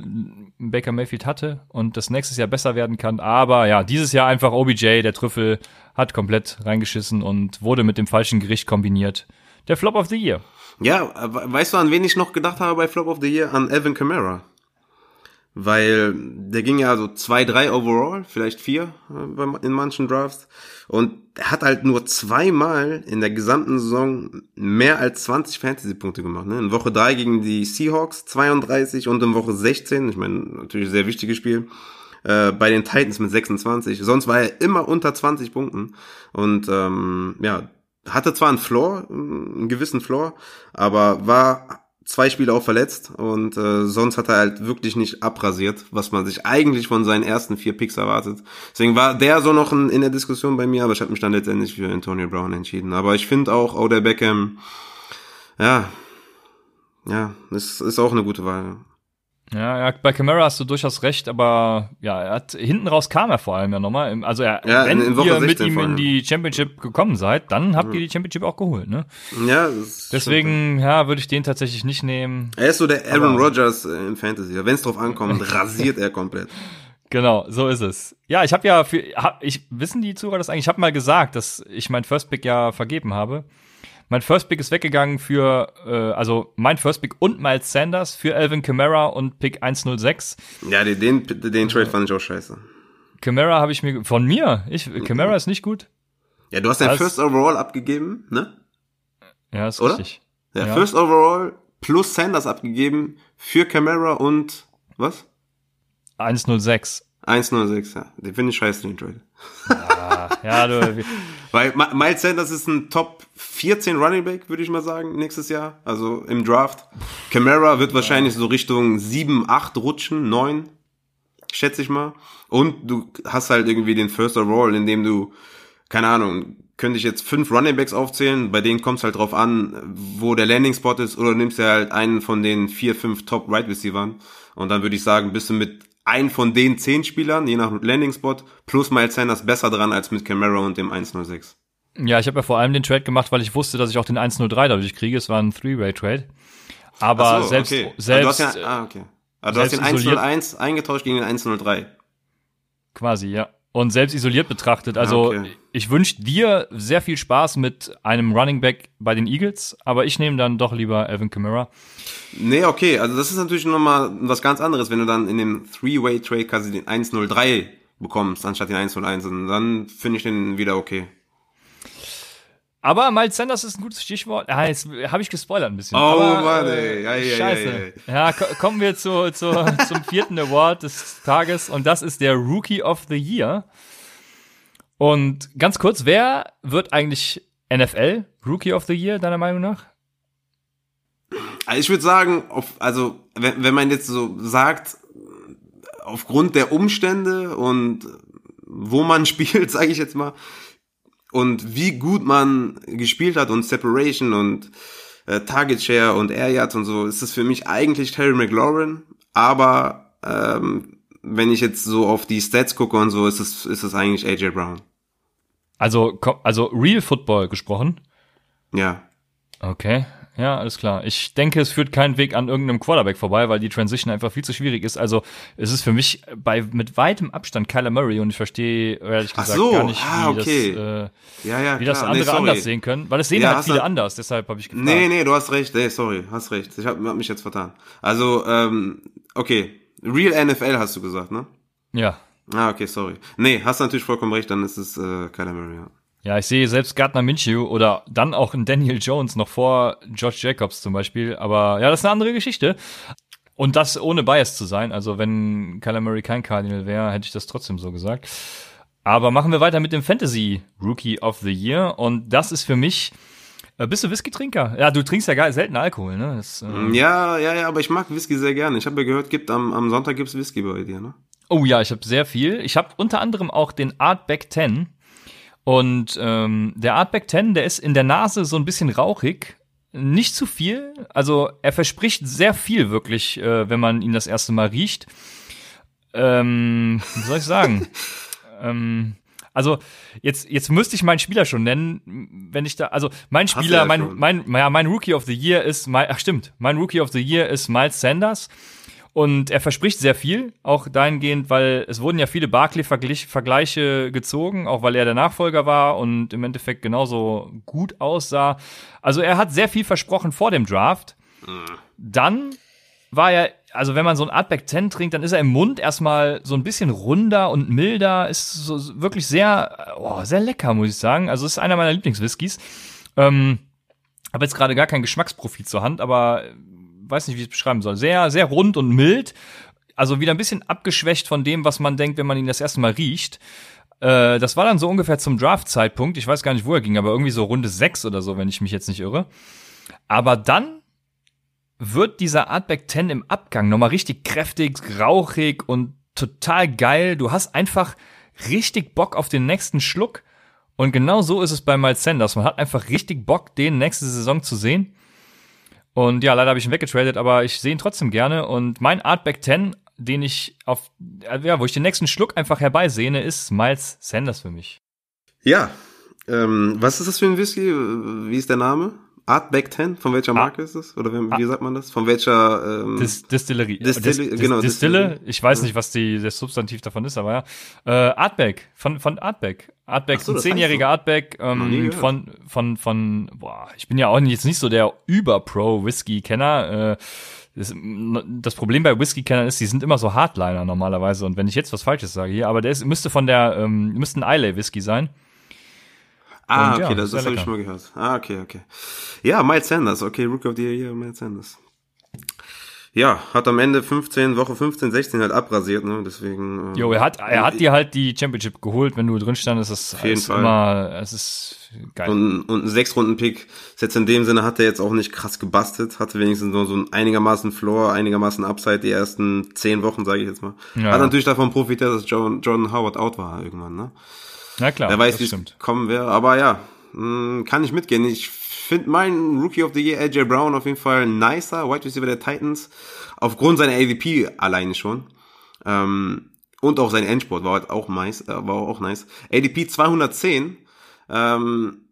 [SPEAKER 1] Baker Mayfield hatte und das nächstes Jahr besser werden kann. Aber ja, dieses Jahr einfach OBJ, der Trüffel, hat komplett reingeschissen und wurde mit dem falschen Gericht kombiniert. Der Flop of the Year.
[SPEAKER 2] Ja, weißt du, an wen ich noch gedacht habe bei Flop of the Year? An Evan Kamara. Weil der ging ja so zwei, drei overall, vielleicht vier äh, in manchen Drafts. Und er hat halt nur zweimal in der gesamten Saison mehr als 20 Fantasy-Punkte gemacht. Ne? In Woche drei gegen die Seahawks 32 und in Woche 16, ich meine, natürlich sehr wichtiges Spiel, äh, bei den Titans mit 26. Sonst war er immer unter 20 Punkten. Und ähm, ja, hatte zwar einen Floor, einen gewissen Floor, aber war zwei Spiele auch verletzt und äh, sonst hat er halt wirklich nicht abrasiert, was man sich eigentlich von seinen ersten vier Picks erwartet. Deswegen war der so noch in, in der Diskussion bei mir, aber ich habe mich dann letztendlich für Antonio Brown entschieden. Aber ich finde auch Odell Beckham, ja, ja, ist, ist auch eine gute Wahl.
[SPEAKER 1] Ja, ja, bei Camara hast du durchaus recht, aber ja, er hat hinten raus kam er vor allem ja nochmal. Also er, ja, wenn in, in ihr mit ihm in die Championship gekommen seid, dann habt ihr die Championship auch geholt, ne?
[SPEAKER 2] Ja,
[SPEAKER 1] deswegen ja, würde ich den tatsächlich nicht nehmen.
[SPEAKER 2] Er ist so der Aaron Rodgers im Fantasy. Wenn es drauf ankommt, rasiert er komplett.
[SPEAKER 1] Genau, so ist es. Ja, ich habe ja für hab, ich wissen die Zuhörer das eigentlich? Ich habe mal gesagt, dass ich mein First Pick ja vergeben habe. Mein First Pick ist weggegangen für, äh, also mein First Pick und Miles Sanders für Alvin Kamara und Pick 106.
[SPEAKER 2] Ja, den, den, den Trade fand ich auch scheiße.
[SPEAKER 1] Kamara habe ich mir, von mir, ich, Kamara ist nicht gut.
[SPEAKER 2] Ja, du hast dein First Overall abgegeben, ne?
[SPEAKER 1] Ja, ist Oder? richtig.
[SPEAKER 2] Ja, ja, First Overall plus Sanders abgegeben für Kamara und, was?
[SPEAKER 1] 106.
[SPEAKER 2] 106, ja. Den finde ich scheiße, den Trade.
[SPEAKER 1] Ja, ja du.
[SPEAKER 2] Weil Miles Sanders ist ein Top 14 Running Back, würde ich mal sagen, nächstes Jahr. Also im Draft. Camara wird wahrscheinlich so Richtung 7, 8 rutschen, 9, schätze ich mal. Und du hast halt irgendwie den First Overall, in dem du, keine Ahnung, könnte ich jetzt fünf Running Backs aufzählen, bei denen kommt es halt drauf an, wo der Landing Spot ist, oder nimmst du halt einen von den vier, fünf Top Right Receivers. Und dann würde ich sagen, bist du mit ein von den zehn Spielern, je nach Landing Spot, plus Miles Sanders besser dran als mit Camara und dem 106.
[SPEAKER 1] Ja, ich habe ja vor allem den Trade gemacht, weil ich wusste, dass ich auch den 103 dadurch kriege. Es war ein Three-Way-Trade. Aber so, selbst, okay. selbst,
[SPEAKER 2] also du hast ja, ah, okay. Also du hast den 101 eingetauscht gegen den 103.
[SPEAKER 1] Quasi, ja. Und selbst isoliert betrachtet, also
[SPEAKER 2] Okay.
[SPEAKER 1] ich wünsche dir sehr viel Spaß mit einem Running Back bei den Eagles, aber ich nehme dann doch lieber Alvin Kamara.
[SPEAKER 2] Nee, okay, also das ist natürlich nochmal was ganz anderes, wenn du dann in dem Three-Way-Trade quasi den 103 bekommst, anstatt den 101. Und dann finde ich den wieder okay.
[SPEAKER 1] Aber Miles Sanders ist ein gutes Stichwort. Ah, jetzt habe ich gespoilert ein bisschen.
[SPEAKER 2] Oh,
[SPEAKER 1] aber,
[SPEAKER 2] Mann,
[SPEAKER 1] äh,
[SPEAKER 2] ey. Ja, ja,
[SPEAKER 1] Scheiße.
[SPEAKER 2] ja, ja.
[SPEAKER 1] Ja, ko kommen wir zu, zu, zum vierten Award des Tages und das ist der Rookie of the Year. Und ganz kurz, wer wird eigentlich NFL Rookie of the Year, deiner Meinung nach?
[SPEAKER 2] Also ich würde sagen, auf, also wenn, wenn man jetzt so sagt, aufgrund der Umstände und wo man spielt, sage ich jetzt mal, und wie gut man gespielt hat und Separation und äh, Target Share und Air Yards und so, ist es für mich eigentlich Terry McLaurin, aber ähm, wenn ich jetzt so auf die Stats gucke und so, ist es, ist es eigentlich AJ Brown.
[SPEAKER 1] Also, also Real Football gesprochen.
[SPEAKER 2] Ja.
[SPEAKER 1] Okay, ja, alles klar. Ich denke, es führt keinen Weg an irgendeinem Quarterback vorbei, weil die Transition einfach viel zu schwierig ist. Also es ist für mich bei mit weitem Abstand Kyler Murray und ich verstehe ehrlich gesagt
[SPEAKER 2] so,
[SPEAKER 1] gar nicht,
[SPEAKER 2] ah,
[SPEAKER 1] wie,
[SPEAKER 2] okay.
[SPEAKER 1] das, äh,
[SPEAKER 2] Ja, ja,
[SPEAKER 1] wie das andere
[SPEAKER 2] Nee,
[SPEAKER 1] anders sehen können. Weil es sehen
[SPEAKER 2] Ja,
[SPEAKER 1] halt viele anders, deshalb habe ich gefragt.
[SPEAKER 2] Nee, nee, du hast recht. Nee, sorry, hast recht. Ich habe hab mich jetzt vertan. Also, ähm, okay. Real NFL hast du gesagt, ne?
[SPEAKER 1] Ja.
[SPEAKER 2] Ah, okay, sorry. Nee, hast natürlich vollkommen recht, dann ist es äh, Kyler Murray, ja.
[SPEAKER 1] Ja, ich sehe selbst Gardner Minshew oder dann auch ein Daniel Jones noch vor Josh Jacobs zum Beispiel. Aber ja, das ist eine andere Geschichte. Und das ohne Bias zu sein. Also wenn Kyler Murray kein Cardinal wäre, hätte ich das trotzdem so gesagt. Aber machen wir weiter mit dem Fantasy Rookie of the Year. Und das ist für mich. Äh, bist du Whisky-Trinker? Ja, du trinkst ja gar selten Alkohol, ne? Das, äh,
[SPEAKER 2] Ja, ja, ja, aber ich mag Whisky sehr gerne. Ich habe ja gehört, gibt am, am Sonntag gibt's Whisky bei dir, ne?
[SPEAKER 1] Oh ja, ich habe sehr viel. Ich habe unter anderem auch den Artback 10. Und ähm, der Artback 10, der ist in der Nase so ein bisschen rauchig. Nicht zu viel. Also er verspricht sehr viel wirklich, äh, wenn man ihn das erste Mal riecht. Ähm, wie soll ich sagen? ähm, also jetzt jetzt müsste ich meinen Spieler schon nennen, wenn ich da also mein Spieler,
[SPEAKER 2] ja
[SPEAKER 1] mein mein ja, mein Rookie of the Year ist ach stimmt, mein Rookie of the Year ist Miles Sanders und er verspricht sehr viel, auch dahingehend, weil es wurden ja viele Barkley-Vergleiche gezogen, auch weil er der Nachfolger war und im Endeffekt genauso gut aussah. Also er hat sehr viel versprochen vor dem Draft. Dann war er, also wenn man so ein Artback 10 trinkt, dann ist er im Mund erstmal so ein bisschen runder und milder, ist so wirklich sehr, oh, sehr lecker, muss ich sagen. Also ist einer meiner Lieblingswhiskys. Ähm, habe jetzt gerade gar kein Geschmacksprofil zur Hand, aber weiß nicht, wie ich es beschreiben soll. Sehr, sehr rund und mild. Also wieder ein bisschen abgeschwächt von dem, was man denkt, wenn man ihn das erste Mal riecht. Äh, das war dann so ungefähr zum Draft-Zeitpunkt. Ich weiß gar nicht, wo er ging, aber irgendwie so Runde 6 oder so, wenn ich mich jetzt nicht irre. Aber dann wird dieser Artback 10 im Abgang nochmal richtig kräftig, rauchig und total geil. Du hast einfach richtig Bock auf den nächsten Schluck. Und genau so ist es bei Miles Sanders. Man hat einfach richtig Bock, den nächste Saison zu sehen. Und ja, leider habe ich ihn weggetradet, aber ich sehe ihn trotzdem gerne. Und mein Artback 10, den ich auf, äh, ja, wo ich den nächsten Schluck einfach herbeisehne, ist Miles Sanders für mich.
[SPEAKER 2] Ja. Ähm, was ist das für ein Whisky? Wie ist der Name? Artback 10? Von welcher Marke ist es? Oder wie, wie sagt man das? Von welcher? Ähm,
[SPEAKER 1] Dis Distillerie.
[SPEAKER 2] Distilli-
[SPEAKER 1] Dis-
[SPEAKER 2] genau,
[SPEAKER 1] Dis Distille.
[SPEAKER 2] Distillerie.
[SPEAKER 1] Ich weiß nicht, was die, das Substantiv davon ist, aber ja. Äh, Artback. Von, von Artback. Artback,
[SPEAKER 2] so,
[SPEAKER 1] ein zehnjähriger. Artback, ähm, von, von, von, boah, ich bin ja auch jetzt nicht so der Über-Pro-Whisky-Kenner. Äh, das, das Problem bei Whisky-Kennern ist, die sind immer so Hardliner normalerweise. Und wenn ich jetzt was Falsches sage hier, aber der ist, müsste von der, ähm, müsste ein Islay-Whisky sein.
[SPEAKER 2] Ah,
[SPEAKER 1] und ja,
[SPEAKER 2] okay, das,
[SPEAKER 1] sehr
[SPEAKER 2] das habe ich schon mal gehört. Ah, okay, okay. Ja, Miles Sanders, okay, Rook of the Year, Miles Sanders. Ja, hat am Ende 15, Woche 15, 16 halt abrasiert, ne, deswegen. äh,
[SPEAKER 1] Jo, er hat, er hat dir halt die Championship geholt, wenn du drin standest. Das
[SPEAKER 2] jeden
[SPEAKER 1] ist
[SPEAKER 2] Fall.
[SPEAKER 1] immer, es ist geil.
[SPEAKER 2] Und, und ein Sechs-Runden-Pick, ist jetzt in dem Sinne hat er jetzt auch nicht krass gebastelt, hatte wenigstens nur so ein einigermaßen Floor, einigermaßen Upside die ersten zehn Wochen, sage ich jetzt mal.
[SPEAKER 1] Ja.
[SPEAKER 2] Hat natürlich davon profitiert, dass John, Jordan Howard out war irgendwann, ne?
[SPEAKER 1] Na klar,
[SPEAKER 2] Wer weiß, wie es kommen wäre, aber ja, mh, kann ich mitgehen. Ich finde meinen Rookie of the Year, AJ Brown, auf jeden Fall nicer, Wide Receiver der Titans, aufgrund seiner AVP alleine schon. Ähm, und auch sein Endsport war halt auch nice, äh, war auch nice. ADP 210, ähm,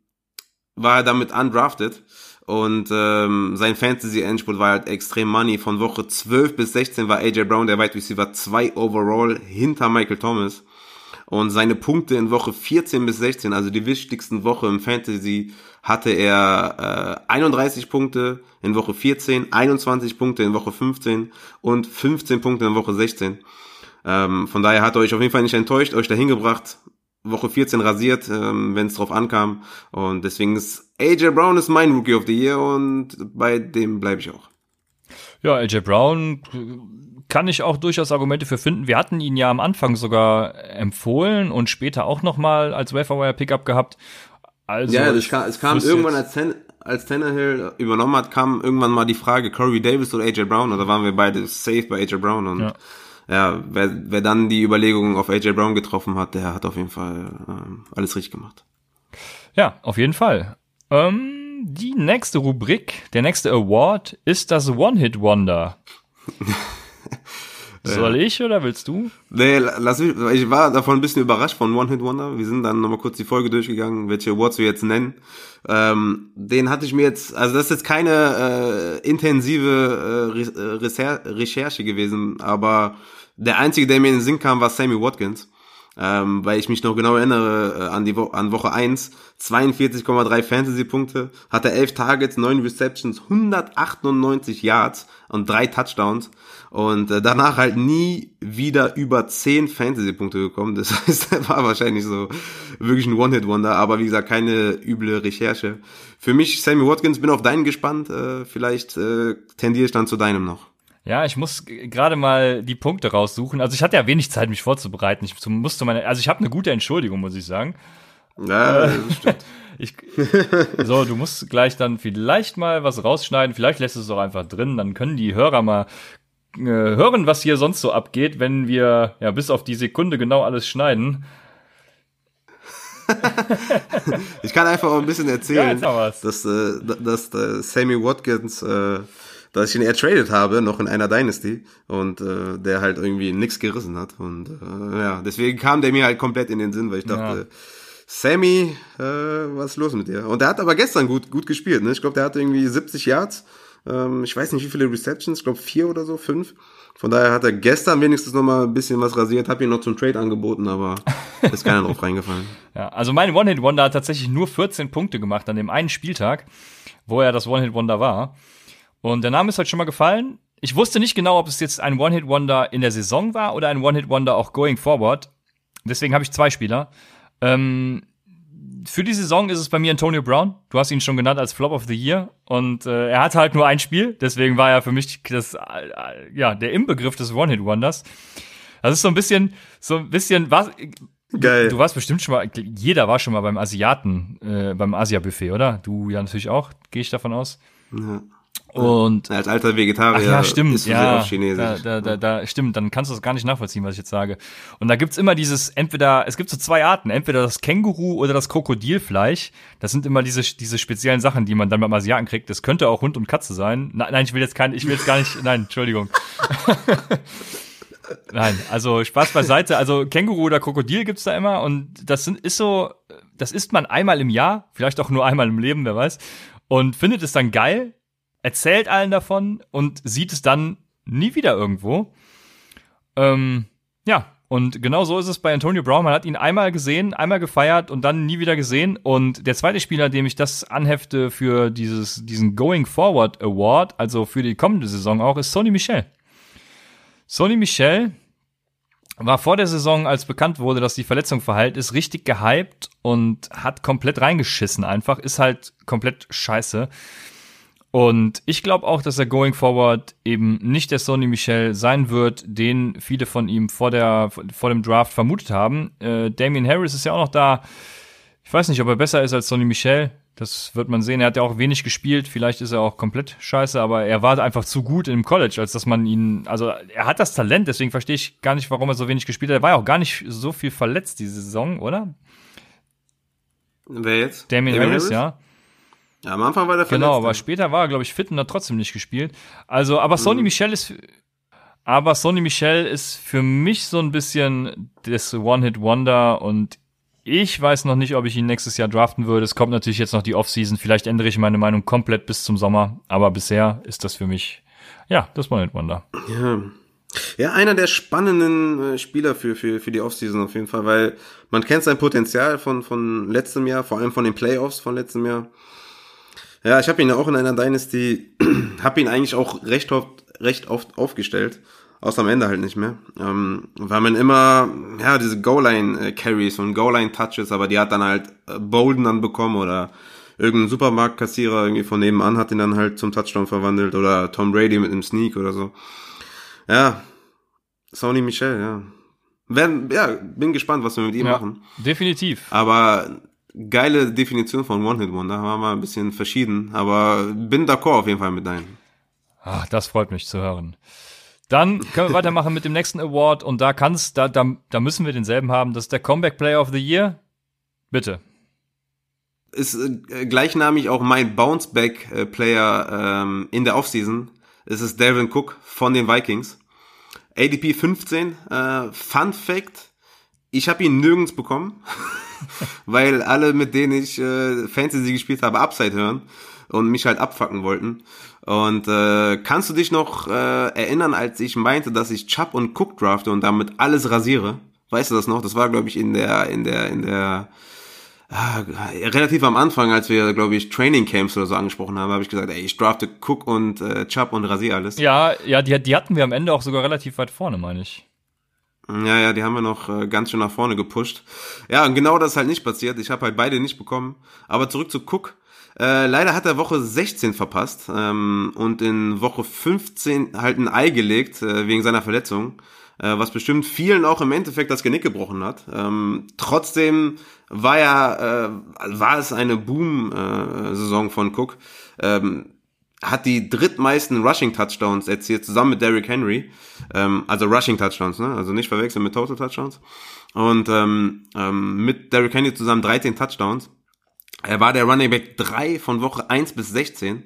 [SPEAKER 2] war er damit undrafted. Und ähm, sein Fantasy-Endspurt war halt extrem money. Von Woche 12 bis 16 war AJ Brown der Wide Receiver 2 overall hinter Michael Thomas. Und seine Punkte in Woche 14 bis 16, also die wichtigsten Woche im Fantasy, hatte er äh, 31 Punkte in Woche 14, 21 Punkte in Woche 15 und 15 Punkte in Woche 16. Ähm, von daher hat er euch auf jeden Fall nicht enttäuscht, euch dahin gebracht, Woche 14 rasiert, ähm, wenn es drauf ankam. Und deswegen ist AJ Brown ist mein Rookie of the Year und bei dem bleibe ich auch.
[SPEAKER 1] Ja, AJ Brown kann ich auch durchaus Argumente für finden. Wir hatten ihn ja am Anfang sogar empfohlen und später auch nochmal als Waferwire Pickup gehabt.
[SPEAKER 2] Also ja, es kam, es kam irgendwann als, Ten, als Tannehill übernommen hat, kam irgendwann mal die Frage Corey Davis oder AJ Brown oder waren wir beide safe bei AJ Brown und ja ja, wer, wer dann die Überlegungen auf AJ Brown getroffen hat, der hat auf jeden Fall ähm, alles richtig gemacht.
[SPEAKER 1] Ja, auf jeden Fall. Ähm, die nächste Rubrik, der nächste Award ist das One-Hit-Wonder. Soll ich oder willst du?
[SPEAKER 2] Nee, lass mich, ich war davon ein bisschen überrascht von One Hit Wonder. Wir sind dann nochmal kurz die Folge durchgegangen, welche Awards wir jetzt nennen. Ähm, den hatte ich mir jetzt, also das ist jetzt keine äh, intensive äh, Recherche gewesen, aber der einzige, der mir in den Sinn kam, war Sammy Watkins. Ähm, weil ich mich noch genau erinnere äh, an die Wo an Woche 1, 42,3 Fantasy-Punkte, hatte 11 Targets, 9 Receptions, 198 Yards und 3 Touchdowns und äh, danach halt nie wieder über 10 Fantasy-Punkte gekommen. Das heißt, er war wahrscheinlich so wirklich ein One-Hit-Wonder, aber wie gesagt, keine üble Recherche. Für mich, Sammy Watkins, bin auf deinen gespannt, äh, vielleicht äh, tendiere ich dann zu deinem noch.
[SPEAKER 1] Ja, ich muss gerade mal die Punkte raussuchen. Also ich hatte ja wenig Zeit, mich vorzubereiten. Ich musste meine, also ich habe eine gute Entschuldigung, muss ich sagen. Ja, das stimmt. ich, so, du musst gleich dann vielleicht mal was rausschneiden. Vielleicht lässt es auch einfach drin. Dann können die Hörer mal äh, hören, was hier sonst so abgeht, wenn wir ja bis auf die Sekunde genau alles schneiden.
[SPEAKER 2] ich kann einfach auch ein bisschen erzählen, ja, dass, äh, dass, äh, Sammy Watkins äh, dass ich ihn ertradet habe, noch in einer Dynasty und äh, der halt irgendwie nix gerissen hat. Und äh, ja, deswegen kam der mir halt komplett in den Sinn, weil ich dachte, ja. Sammy, äh, was ist los mit dir? Und der hat aber gestern gut, gut gespielt. Ne? Ich glaube, der hatte irgendwie 70 Yards. Ähm, ich weiß nicht, wie viele Receptions, ich glaube vier oder so, fünf. Von daher hat er gestern wenigstens noch mal ein bisschen was rasiert, hab ihn noch zum Trade angeboten, aber ist keiner drauf reingefallen.
[SPEAKER 1] Ja, also mein One-Hit-Wonder hat tatsächlich nur 14 Punkte gemacht an dem einen Spieltag, wo er das One-Hit-Wonder war. Und der Name ist halt schon mal gefallen. Ich wusste nicht genau, ob es jetzt ein One-Hit-Wonder in der Saison war oder ein One-Hit-Wonder auch going forward. Deswegen habe ich zwei Spieler. Ähm, für die Saison ist es bei mir Antonio Brown. Du hast ihn schon genannt als Flop of the Year. Und äh, er hatte halt nur ein Spiel. Deswegen war er für mich das, äh, ja, der Inbegriff des One-Hit-Wonders. Das ist so ein bisschen, so ein bisschen, was, Geil. Du warst bestimmt schon mal, jeder war schon mal beim Asiaten, äh, beim Asia-Buffet, oder? Du ja natürlich auch, gehe ich davon aus. Ja. Und
[SPEAKER 2] als alter Vegetarier
[SPEAKER 1] ja, stimmt, ist ja, Chinesisch. Da, da, da, da, stimmt, dann kannst du das gar nicht nachvollziehen, was ich jetzt sage. Und da gibt's immer dieses, entweder, es gibt so zwei Arten, entweder das Känguru oder das Krokodilfleisch. Das sind immer diese, diese speziellen Sachen, die man dann beim Asiaten kriegt. Das könnte auch Hund und Katze sein. Nein, nein ich will jetzt kein, ich will jetzt gar nicht, nein, Entschuldigung. nein, also Spaß beiseite. Also Känguru oder Krokodil gibt's da immer und das sind, ist so, das isst man einmal im Jahr, vielleicht auch nur einmal im Leben, wer weiß. Und findet es dann geil, erzählt allen davon und sieht es dann nie wieder irgendwo. Ähm, ja, und genau so ist es bei Antonio Brown. Man hat ihn einmal gesehen, einmal gefeiert und dann nie wieder gesehen. Und der zweite Spieler, dem ich das anhefte für dieses, diesen Going Forward Award, also für die kommende Saison auch, ist Sony Michel. Sony Michel war vor der Saison, als bekannt wurde, dass die Verletzung verheilt ist, richtig gehypt und hat komplett reingeschissen einfach. Ist halt komplett scheiße. Und ich glaube auch, dass er going forward eben nicht der Sony Michel sein wird, den viele von ihm vor, der, vor dem Draft vermutet haben. Äh, Damien Harris ist ja auch noch da. Ich weiß nicht, ob er besser ist als Sony Michel. Das wird man sehen. Er hat ja auch wenig gespielt. Vielleicht ist er auch komplett scheiße, aber er war einfach zu gut im College, als dass man ihn, also er hat das Talent, deswegen verstehe ich gar nicht, warum er so wenig gespielt hat. Er war ja auch gar nicht so viel verletzt diese Saison, oder?
[SPEAKER 2] Wer jetzt?
[SPEAKER 1] Damien, Damien Harris, Harris, ja.
[SPEAKER 2] Ja, am Anfang war der.
[SPEAKER 1] Genau, aber später war er, glaube ich, fit und hat trotzdem nicht gespielt. Also, aber Sonny mhm. Michel ist, aber Sonny Michel ist für mich so ein bisschen das One-Hit-Wonder und ich weiß noch nicht, ob ich ihn nächstes Jahr draften würde. Es kommt natürlich jetzt noch die Offseason. Vielleicht ändere ich meine Meinung komplett bis zum Sommer. Aber bisher ist das für mich, ja, das One-Hit-Wonder.
[SPEAKER 2] Ja. Ja, einer der spannenden äh, Spieler für, für, für die Offseason auf jeden Fall, weil man kennt sein Potenzial von, von letztem Jahr, vor allem von den Playoffs von letztem Jahr. Ja, ich habe ihn ja auch in einer Dynasty, habe ihn eigentlich auch recht oft, recht oft aufgestellt, außer am Ende halt nicht mehr, ähm, weil man immer, ja, diese Goal-Line-Carries und Goal-Line-Touches, aber die hat dann halt äh, Bolden dann bekommen oder irgendein Supermarktkassierer irgendwie von nebenan hat ihn dann halt zum Touchdown verwandelt oder Tom Brady mit einem Sneak oder so. Ja, Sony Michel, ja. Wenn, ja, bin gespannt, was wir mit ihm ja, machen.
[SPEAKER 1] Definitiv.
[SPEAKER 2] Aber geile Definition von One-Hit-Wonder, da waren wir ein bisschen verschieden, aber bin d'accord auf jeden Fall mit deinen.
[SPEAKER 1] Ach, das freut mich zu hören. Dann können wir weitermachen mit dem nächsten Award und da kann's, da, da, da müssen wir denselben haben. Das ist der Comeback Player of the Year. Bitte.
[SPEAKER 2] Ist äh, gleichnamig auch mein Bounceback äh, Player ähm, in der Offseason. Es ist Devin Cook von den Vikings. ADP 15. Äh, Fun Fact: Ich habe ihn nirgends bekommen. weil alle, mit denen ich äh, Fantasy gespielt habe, Upside hören und mich halt abfacken wollten. Und äh, kannst du dich noch äh, erinnern, als ich meinte, dass ich Chubb und Cook drafte und damit alles rasiere? Weißt du das noch? Das war, glaube ich, in der, in der, in der ah, relativ am Anfang, als wir, glaube ich, Training Camps oder so angesprochen haben, habe ich gesagt, ey, ich drafte Cook und äh, Chubb und rasiere alles.
[SPEAKER 1] Ja, ja, die, die hatten wir am Ende auch sogar relativ weit vorne, meine ich.
[SPEAKER 2] Ja, ja, die haben wir noch äh, ganz schön nach vorne gepusht. Ja, und genau das ist halt nicht passiert. Ich habe halt beide nicht bekommen. Aber zurück zu Cook. Äh, leider hat er Woche 16 verpasst ähm, und in Woche 15 halt ein Ei gelegt äh, wegen seiner Verletzung, äh, was bestimmt vielen auch im Endeffekt das Genick gebrochen hat. Ähm, trotzdem war ja äh, war es eine Boom-Saison äh, von Cook. Ähm, hat die drittmeisten Rushing Touchdowns erzielt, zusammen mit Derrick Henry. Ähm, also Rushing Touchdowns, ne? Also nicht verwechseln mit Total Touchdowns. Und ähm, ähm, mit Derrick Henry zusammen 13 Touchdowns. Er war der Running Back 3 von Woche 1 bis 16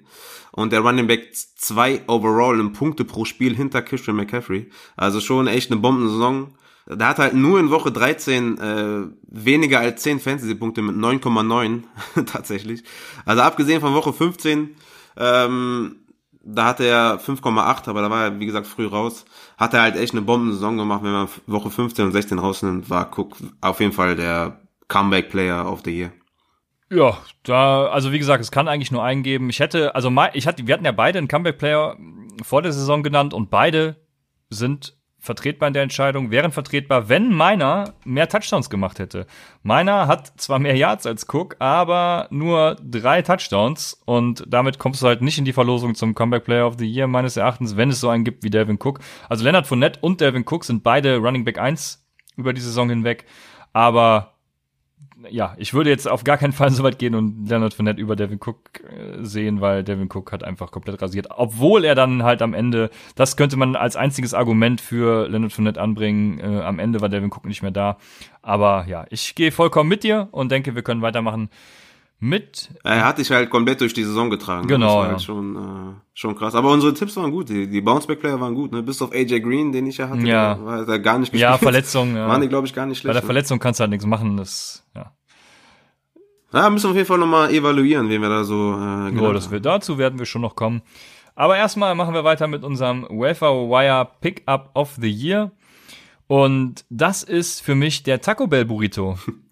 [SPEAKER 2] und der Running Back 2 overall in Punkte pro Spiel hinter Christian McCaffrey. Also schon echt eine Bombensaison. Da hat halt nur in Woche 13 äh, weniger als 10 Fantasy-Punkte mit 9,9 tatsächlich. Also abgesehen von Woche 15 ähm, da hatte er 5,8, aber da war er, wie gesagt, früh raus. Hat er halt echt eine Bombensaison gemacht. Wenn man Woche 15 und 16 rausnimmt, war Cook auf jeden Fall der Comeback-Player of the Year.
[SPEAKER 1] Ja, da, also wie gesagt, es kann eigentlich nur einen geben. Ich hätte, also ich hatte, wir hatten ja beide einen Comeback-Player vor der Saison genannt und beide sind vertretbar in der Entscheidung, wären vertretbar, wenn meiner mehr Touchdowns gemacht hätte. Meiner hat zwar mehr Yards als Cook, aber nur drei Touchdowns und damit kommst du halt nicht in die Verlosung zum Comeback Player of the Year meines Erachtens, wenn es so einen gibt wie Devin Cook. Also Leonard Fournette und Devin Cook sind beide Running Back 1 über die Saison hinweg, aber ja, ich würde jetzt auf gar keinen Fall so weit gehen und Leonard Fournette über Devin Cook äh, sehen, weil Devin Cook hat einfach komplett rasiert. Obwohl er dann halt am Ende, das könnte man als einziges Argument für Leonard Fournette anbringen. Äh, am Ende war Devin Cook nicht mehr da. Aber ja, ich gehe vollkommen mit dir und denke, wir können weitermachen mit.
[SPEAKER 2] Er hat dich halt komplett durch die Saison getragen.
[SPEAKER 1] Genau. Das
[SPEAKER 2] war
[SPEAKER 1] ja.
[SPEAKER 2] halt schon, äh, schon krass. Aber unsere Tipps waren gut. Die, die Bounceback-Player waren gut. Ne? Bis auf AJ Green, den ich ja hatte,
[SPEAKER 1] ja.
[SPEAKER 2] war er gar nicht gespielt.
[SPEAKER 1] Ja, Verletzung. Ja.
[SPEAKER 2] Waren die, glaube ich, gar nicht schlecht.
[SPEAKER 1] Bei der Verletzung kannst du halt nichts machen. Das, ja.
[SPEAKER 2] Ja, müssen wir auf jeden Fall nochmal evaluieren, wen wir da so
[SPEAKER 1] äh, genau das wird, Dazu werden wir schon noch kommen. Aber erstmal machen wir weiter mit unserem Welfare Wire Pickup of the Year. Und das ist für mich der Taco Bell Burrito.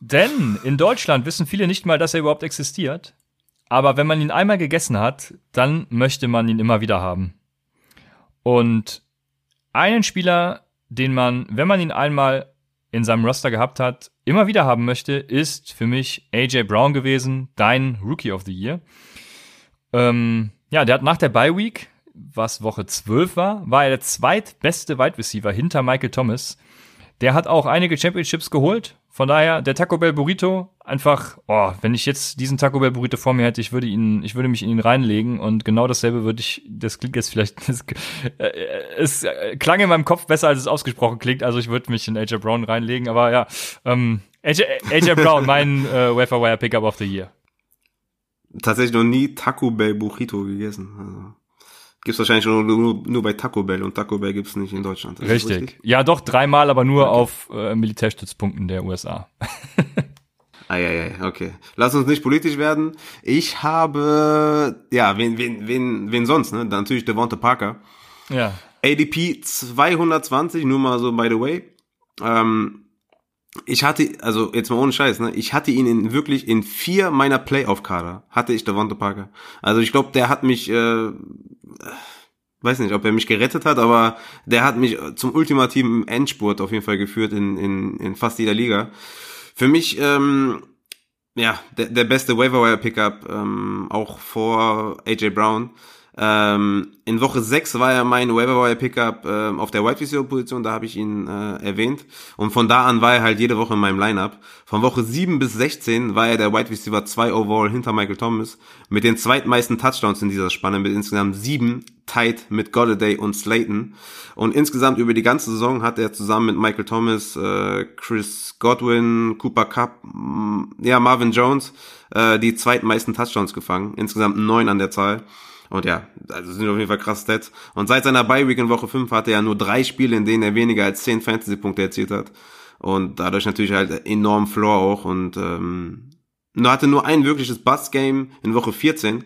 [SPEAKER 1] Denn in Deutschland wissen viele nicht mal, dass er überhaupt existiert. Aber wenn man ihn einmal gegessen hat, dann möchte man ihn immer wieder haben. Und einen Spieler, den man, wenn man ihn einmal in seinem Roster gehabt hat, immer wieder haben möchte, ist für mich AJ Brown gewesen, dein Rookie of the Year. Ähm, ja, der hat nach der Bye Week, was Woche 12 war, war er der zweitbeste Wide Receiver hinter Michael Thomas. Der hat auch einige Championships geholt, von daher, der Taco Bell Burrito, einfach, oh, wenn ich jetzt diesen Taco Bell Burrito vor mir hätte, ich würde ihn, ich würde mich in ihn reinlegen und genau dasselbe würde ich, das klingt jetzt vielleicht, das, äh, es klang in meinem Kopf besser, als es ausgesprochen klingt, also ich würde mich in AJ Brown reinlegen, aber ja, ähm, AJ, AJ Brown, mein äh, Wafer Wire Pickup of the Year.
[SPEAKER 2] Tatsächlich noch nie Taco Bell Burrito gegessen. Also. Gibt's wahrscheinlich nur, nur, nur bei Taco Bell und Taco Bell gibt's nicht in Deutschland.
[SPEAKER 1] Richtig. richtig. Ja, doch, dreimal, aber nur okay. auf äh, Militärstützpunkten der USA.
[SPEAKER 2] Eieiei, okay. Lass uns nicht politisch werden. Ich habe, ja, wen, wen, wen, wen sonst, ne? Natürlich Devonta Parker.
[SPEAKER 1] Ja.
[SPEAKER 2] ADP 220, nur mal so by the way. Ähm, ich hatte, also jetzt mal ohne Scheiß, ne, ich hatte ihn in wirklich in vier meiner Playoff-Kader, hatte ich Devonta Parker. Also ich glaube, der hat mich, äh, weiß nicht, ob er mich gerettet hat, aber der hat mich zum ultimativen Endspurt auf jeden Fall geführt in, in, in fast jeder Liga. Für mich, ähm, ja, der, der beste Waiver Wire Pickup, ähm, auch vor AJ Brown. Ähm, in Woche 6 war er mein Waiver Pickup äh, auf der Wide Receiver Position, da habe ich ihn äh, erwähnt. Und von da an war er halt jede Woche in meinem Lineup. Von Woche 7 bis 16 war er der Wide Receiver 2 overall hinter Michael Thomas mit den zweitmeisten Touchdowns in dieser Spanne mit insgesamt sieben, tight mit Golladay und Slayton. Und insgesamt über die ganze Saison hat er zusammen mit Michael Thomas, äh, Chris Godwin, Cooper Cup, ja Marvin Jones äh, die zweitmeisten Touchdowns gefangen, insgesamt neun an der Zahl. Und ja, also sind auf jeden Fall krass Stats. Und seit seiner Bye-Week in Woche 5 hatte er nur drei Spiele, in denen er weniger als 10 Fantasy-Punkte erzielt hat. Und dadurch natürlich halt enorm Floor auch. Und ähm, nur hatte nur ein wirkliches Bust-Game in Woche 14.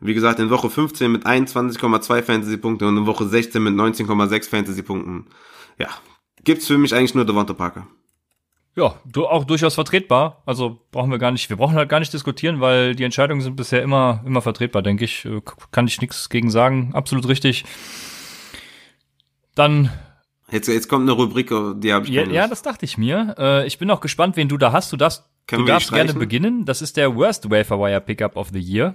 [SPEAKER 2] Wie gesagt, in Woche 15 mit 21,2 Fantasy-Punkte und in Woche 16 mit 19,6 Fantasy-Punkten. Ja, gibt's für mich eigentlich nur Devonta Parker.
[SPEAKER 1] Ja, du, auch durchaus vertretbar. Also brauchen wir gar nicht, wir brauchen halt gar nicht diskutieren, weil die Entscheidungen sind bisher immer, immer vertretbar, denke ich. Äh, kann ich nichts gegen sagen. Absolut richtig. Dann.
[SPEAKER 2] Jetzt, jetzt kommt eine Rubrik, die habe ich
[SPEAKER 1] ja, ja, das dachte ich mir. Äh, ich bin auch gespannt, wen du da hast. Du darfst, Können du darfst gerne beginnen. Das ist der Worst Wafer Wire Pickup of the Year.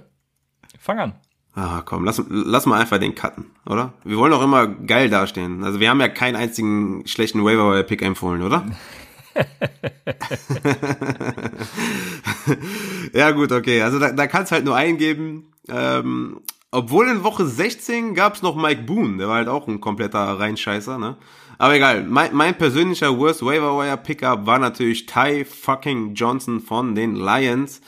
[SPEAKER 1] Fang an.
[SPEAKER 2] Ah, komm, lass, lass mal einfach den cutten, oder? Wir wollen auch immer geil dastehen. Also wir haben ja keinen einzigen schlechten Waiver Wire Pick empfohlen, oder? ja, gut, okay. Also da, da kann es halt nur eingeben. Ähm, obwohl in Woche 16 gab es noch Mike Boone, der war halt auch ein kompletter Reinscheißer, ne? Aber egal, mein, mein persönlicher Worst Waiver Wire Pickup war natürlich Ty fucking Johnson von den Lions.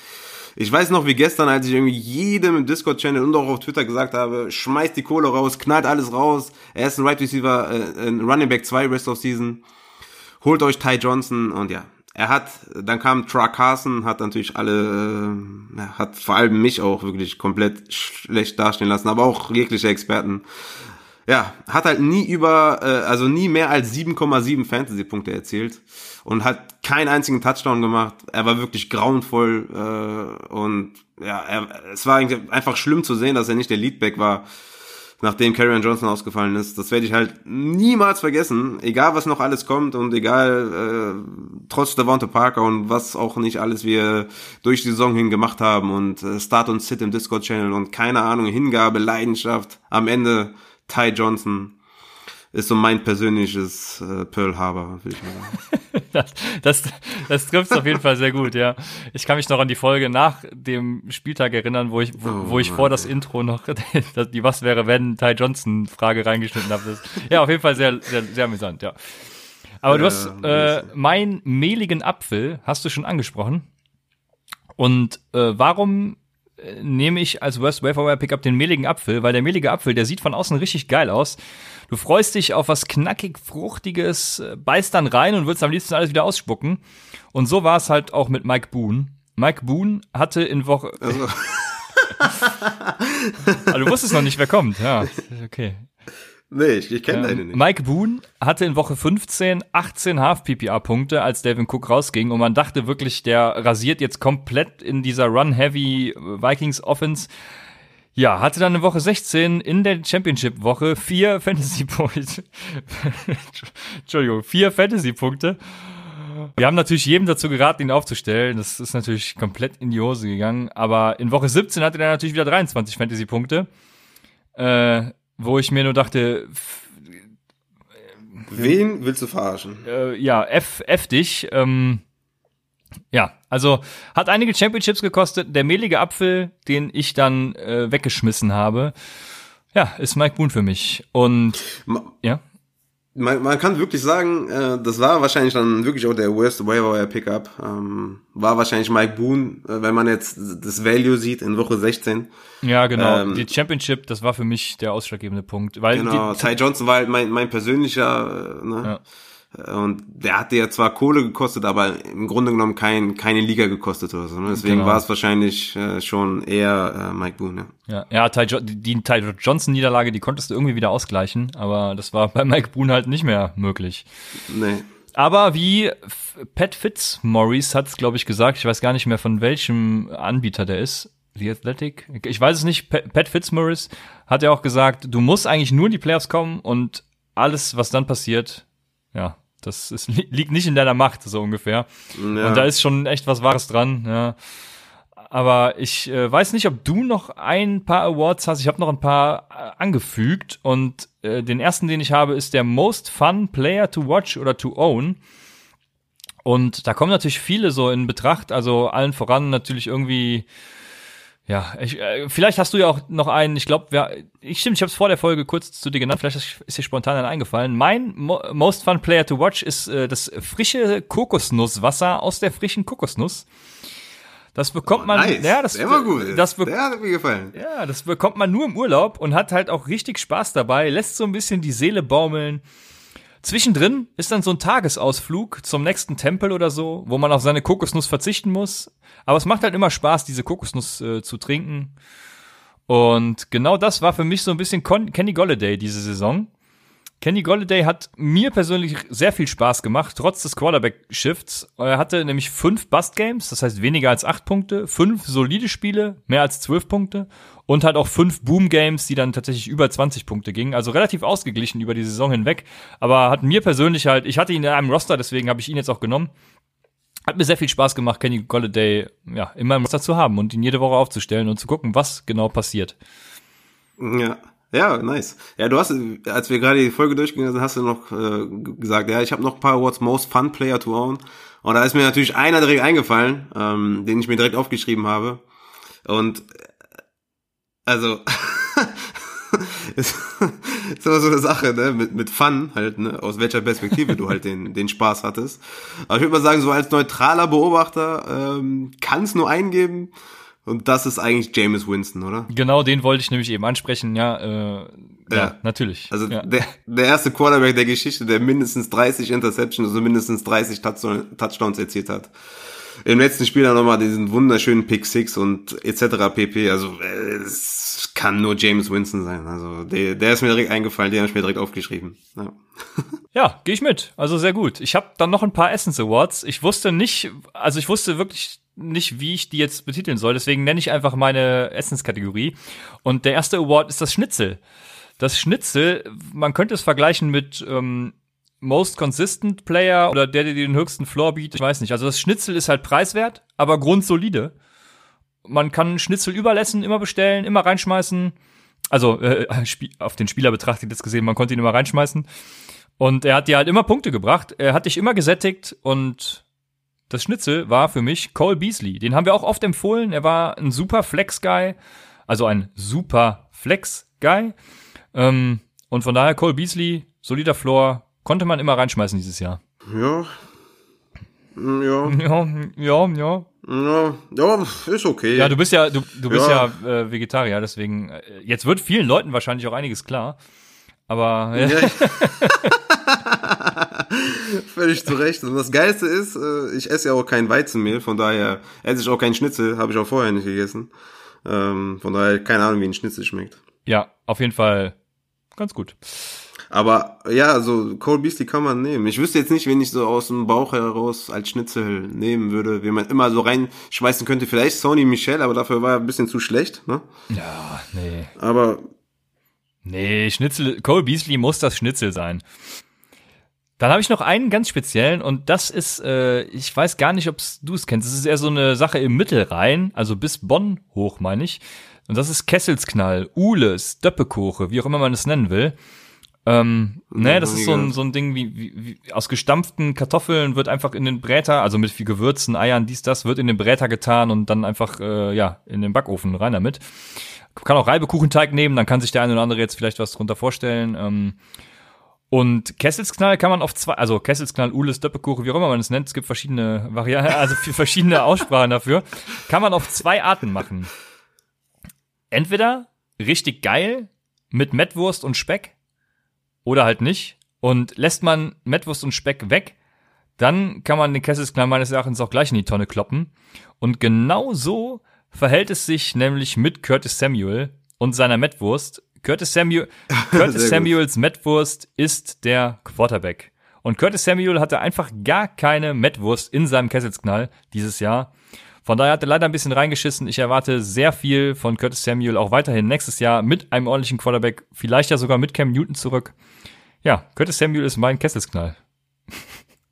[SPEAKER 2] Ich weiß noch wie gestern, als ich irgendwie jedem im Discord-Channel und auch auf Twitter gesagt habe, schmeißt die Kohle raus, knallt alles raus. Er ist ein Right Receiver, äh, ein Running Back 2 Rest of Season holt euch Ty Johnson und ja, er hat, dann kam Truck Carson, hat natürlich alle, äh, hat vor allem mich auch wirklich komplett schlecht dastehen lassen, aber auch jegliche Experten. Ja, hat halt nie über, äh, also nie mehr als 7,7 Fantasy-Punkte erzielt und hat keinen einzigen Touchdown gemacht. Er war wirklich grauenvoll äh, und ja, er, es war einfach schlimm zu sehen, dass er nicht der Leadback war nachdem Karrion Johnson ausgefallen ist. Das werde ich halt niemals vergessen, egal was noch alles kommt und egal äh, trotz Devonta Parker und was auch nicht alles wir durch die Saison hin gemacht haben und äh, Start und Sit im Discord-Channel und keine Ahnung, Hingabe, Leidenschaft, am Ende Ty Johnson ist so mein persönliches äh, Pearl Harbor, würde ich mal
[SPEAKER 1] sagen. das, das, das trifft auf jeden Fall sehr gut, ja. Ich kann mich noch an die Folge nach dem Spieltag erinnern, wo ich, wo, oh, wo ich vor das Intro noch die Was wäre, wenn Ty Johnson Frage reingeschnitten habe. Ja, auf jeden Fall sehr, sehr, sehr amüsant, ja. Aber du hast äh, meinen mehligen Apfel, hast du schon angesprochen. Und äh, warum äh, nehme ich als Worst Waferware Pickup den mehligen Apfel? Weil der mehlige Apfel, der sieht von außen richtig geil aus. Du freust dich auf was knackig Fruchtiges, beißt dann rein und willst am liebsten alles wieder ausspucken. Und so war es halt auch mit Mike Boone. Mike Boone hatte in Woche. Also. also du wusstest noch nicht, wer kommt. Ja, okay.
[SPEAKER 2] Nee, ich, ich kenne ähm, deine nicht.
[SPEAKER 1] Mike Boone hatte in Woche 15 18 Half-PPA-Punkte, als Devin Cook rausging. Und man dachte wirklich, der rasiert jetzt komplett in dieser Run-Heavy Vikings-Offense. Ja, hatte dann in Woche 16 in der Championship-Woche vier Fantasy-Punkte. Entschuldigung, vier Fantasy-Punkte. Wir haben natürlich jedem dazu geraten, ihn aufzustellen. Das ist natürlich komplett in die Hose gegangen. Aber in Woche 17 hatte er natürlich wieder 23 Fantasy-Punkte. Äh, wo ich mir nur dachte,
[SPEAKER 2] Wen willst du verarschen?
[SPEAKER 1] Äh, ja, F, F dich. Ähm, ja, also hat einige Championships gekostet. Der mehlige Apfel, den ich dann äh, weggeschmissen habe, ja, ist Mike Boone für mich. Und
[SPEAKER 2] Ma ja. Man, man kann wirklich sagen, äh, das war wahrscheinlich dann wirklich auch der worst waiver Pickup. Ähm, war wahrscheinlich Mike Boone, äh, wenn man jetzt das Value sieht in Woche 16.
[SPEAKER 1] Ja, genau. Ähm, die Championship, das war für mich der ausschlaggebende Punkt. Weil
[SPEAKER 2] genau,
[SPEAKER 1] die,
[SPEAKER 2] Ty Johnson war halt mein, mein persönlicher, äh, ne? Ja Und der hatte ja zwar Kohle gekostet, aber im Grunde genommen kein, keine Liga gekostet oder so. Ne? Deswegen genau. war es wahrscheinlich äh, schon eher äh, Mike Boone.
[SPEAKER 1] Ja, ja, ja Ty jo die, Ty Johnson-Niederlage, die konntest du irgendwie wieder ausgleichen, aber das war bei Mike Boone halt nicht mehr möglich. Nee. Aber wie Pat Fitzmaurice hat es, glaube ich, gesagt, ich weiß gar nicht mehr von welchem Anbieter der ist, The Athletic, ich weiß es nicht, Pat Fitzmaurice hat ja auch gesagt, du musst eigentlich nur in die Playoffs kommen und alles, was dann passiert, ja, das ist, liegt nicht in deiner Macht, so ungefähr. Ja. Und da ist schon echt was Wahres dran, ja. Aber ich äh, weiß nicht, ob du noch ein paar Awards hast. Ich habe noch ein paar äh, angefügt. Und äh, den ersten, den ich habe, ist der Most Fun Player to Watch oder to Own. Und da kommen natürlich viele so in Betracht. Also allen voran natürlich irgendwie ja, ich, äh, vielleicht hast du ja auch noch einen, ich glaube, ich stimmt, ich habe es vor der Folge kurz zu dir genannt, vielleicht ist dir spontan dann eingefallen. Mein Mo Most Fun Player to Watch ist äh, das frische Kokosnusswasser aus der frischen Kokosnuss. Das bekommt oh, man,
[SPEAKER 2] nice.
[SPEAKER 1] ja, das,
[SPEAKER 2] der war gut.
[SPEAKER 1] Das
[SPEAKER 2] der hat mir gefallen.
[SPEAKER 1] Ja, das bekommt man nur im Urlaub und hat halt auch richtig Spaß dabei, lässt so ein bisschen die Seele baumeln. Zwischendrin ist dann so ein Tagesausflug zum nächsten Tempel oder so, wo man auf seine Kokosnuss verzichten muss. Aber es macht halt immer Spaß, diese Kokosnuss äh, zu trinken. Und genau das war für mich so ein bisschen Con Kenny Golladay diese Saison. Kenny Golladay hat mir persönlich sehr viel Spaß gemacht, trotz des Quarterback-Shifts. Er hatte nämlich fünf Bust-Games, das heißt weniger als acht Punkte, fünf solide Spiele, mehr als zwölf Punkte und halt auch fünf Boom-Games, die dann tatsächlich über 20 Punkte gingen. Also relativ ausgeglichen über die Saison hinweg. Aber hat mir persönlich halt, ich hatte ihn in einem Roster, deswegen habe ich ihn jetzt auch genommen. Hat mir sehr viel Spaß gemacht, Kenny Golladay ja, in meinem Roster zu haben und ihn jede Woche aufzustellen und zu gucken, was genau passiert.
[SPEAKER 2] Ja. Ja, nice. Ja, du hast, als wir gerade die Folge durchgegangen sind, hast du noch äh, gesagt, ja, ich habe noch ein paar Awards Most Fun Player to Own. Und da ist mir natürlich einer direkt eingefallen, ähm, den ich mir direkt aufgeschrieben habe. Und also ist, ist immer so eine Sache, ne, mit, mit Fun halt, ne, aus welcher Perspektive du halt den, den Spaß hattest. Aber ich würde mal sagen, so als neutraler Beobachter ähm, kann es nur eingeben, und das ist eigentlich James Winston, oder?
[SPEAKER 1] Genau, den wollte ich nämlich eben ansprechen, ja, äh, ja, ja, natürlich.
[SPEAKER 2] Also
[SPEAKER 1] ja.
[SPEAKER 2] Der, der erste Quarterback der Geschichte, der mindestens 30 Interceptions, also mindestens 30 Touchdowns erzielt hat. Im letzten Spiel dann nochmal diesen wunderschönen Pick Six und etc. pp. Also es kann nur James Winston sein. Also der, der ist mir direkt eingefallen, den habe ich mir direkt aufgeschrieben. Ja,
[SPEAKER 1] ja gehe ich mit. Also sehr gut. Ich habe dann noch ein paar Essence Awards. Ich wusste nicht, also ich wusste wirklich nicht, wie ich die jetzt betiteln soll. Deswegen nenne ich einfach meine Essenskategorie. Und der erste Award ist das Schnitzel. Das Schnitzel, man könnte es vergleichen mit ähm, Most Consistent Player oder der, der den höchsten Floor bietet. Ich weiß nicht. Also das Schnitzel ist halt preiswert, aber grundsolide. Man kann Schnitzel überlassen, immer bestellen, immer reinschmeißen. Also äh, auf den Spieler betrachtet jetzt gesehen, man konnte ihn immer reinschmeißen. Und er hat dir halt immer Punkte gebracht. Er hat dich immer gesättigt und das Schnitzel war für mich Cole Beasley. Den haben wir auch oft empfohlen. Er war ein super Flex-Guy, also ein super Flex-Guy. Ähm, und von daher Cole Beasley, solider Floor, konnte man immer reinschmeißen dieses Jahr.
[SPEAKER 2] Ja. Ja.
[SPEAKER 1] Ja, ja, ja.
[SPEAKER 2] Ja, ja, ist okay.
[SPEAKER 1] Ja, du bist ja, du, du bist ja, ja äh, Vegetarier, deswegen, äh, jetzt wird vielen Leuten wahrscheinlich auch einiges klar. Aber. Ja. ja.
[SPEAKER 2] Völlig zu Recht. Und das Geilste ist, äh, ich esse ja auch kein Weizenmehl, von daher esse ich auch keinen Schnitzel, habe ich auch vorher nicht gegessen. Ähm, von daher keine Ahnung, wie ein Schnitzel schmeckt.
[SPEAKER 1] Ja, auf jeden Fall ganz gut.
[SPEAKER 2] Aber ja, also Cole Beastie kann man nehmen. Ich wüsste jetzt nicht, wen ich so aus dem Bauch heraus als Schnitzel nehmen würde, wie man immer so reinschmeißen könnte. Vielleicht Sony Michel, aber dafür war er ein bisschen zu schlecht. Ne?
[SPEAKER 1] Ja, nee.
[SPEAKER 2] Aber
[SPEAKER 1] Nee, Schnitzel, Cole Beasley muss das Schnitzel sein. Dann habe ich noch einen ganz speziellen und das ist, äh, ich weiß gar nicht, ob du es kennst. Das ist eher so eine Sache im Mittelrhein, also bis Bonn hoch, meine ich. Und das ist Kesselsknall, Ules, Döppekoche, wie auch immer man es nennen will. Ähm, ne, das ist so ein, so ein Ding wie, wie, wie aus gestampften Kartoffeln wird einfach in den Bräter, also mit viel Gewürzen, Eiern, dies, das, wird in den Bräter getan und dann einfach, äh, ja, in den Backofen rein damit. Kann auch Reibekuchenteig nehmen, dann kann sich der eine oder andere jetzt vielleicht was drunter vorstellen. Ähm, und Kesselsknall kann man auf zwei, also Kesselsknall, Ules, Döppelkuchen, wie auch immer man es nennt, es gibt verschiedene Varianten, also verschiedene Aussprachen dafür, kann man auf zwei Arten machen. Entweder richtig geil mit Mettwurst und Speck oder halt nicht. Und lässt man Mettwurst und Speck weg, dann kann man den Kesselsknall meines Erachtens auch gleich in die Tonne kloppen. Und genau so verhält es sich nämlich mit Curtis Samuel und seiner Mettwurst. Curtis, Samuel, Curtis Samuels Mettwurst ist der Quarterback. Und Curtis Samuel hatte einfach gar keine Mettwurst in seinem Kesselsknall dieses Jahr. Von daher hat er leider ein bisschen reingeschissen. Ich erwarte sehr viel von Curtis Samuel auch weiterhin nächstes Jahr mit einem ordentlichen Quarterback, vielleicht ja sogar mit Cam Newton zurück. Ja, Curtis Samuel ist mein Kesselsknall.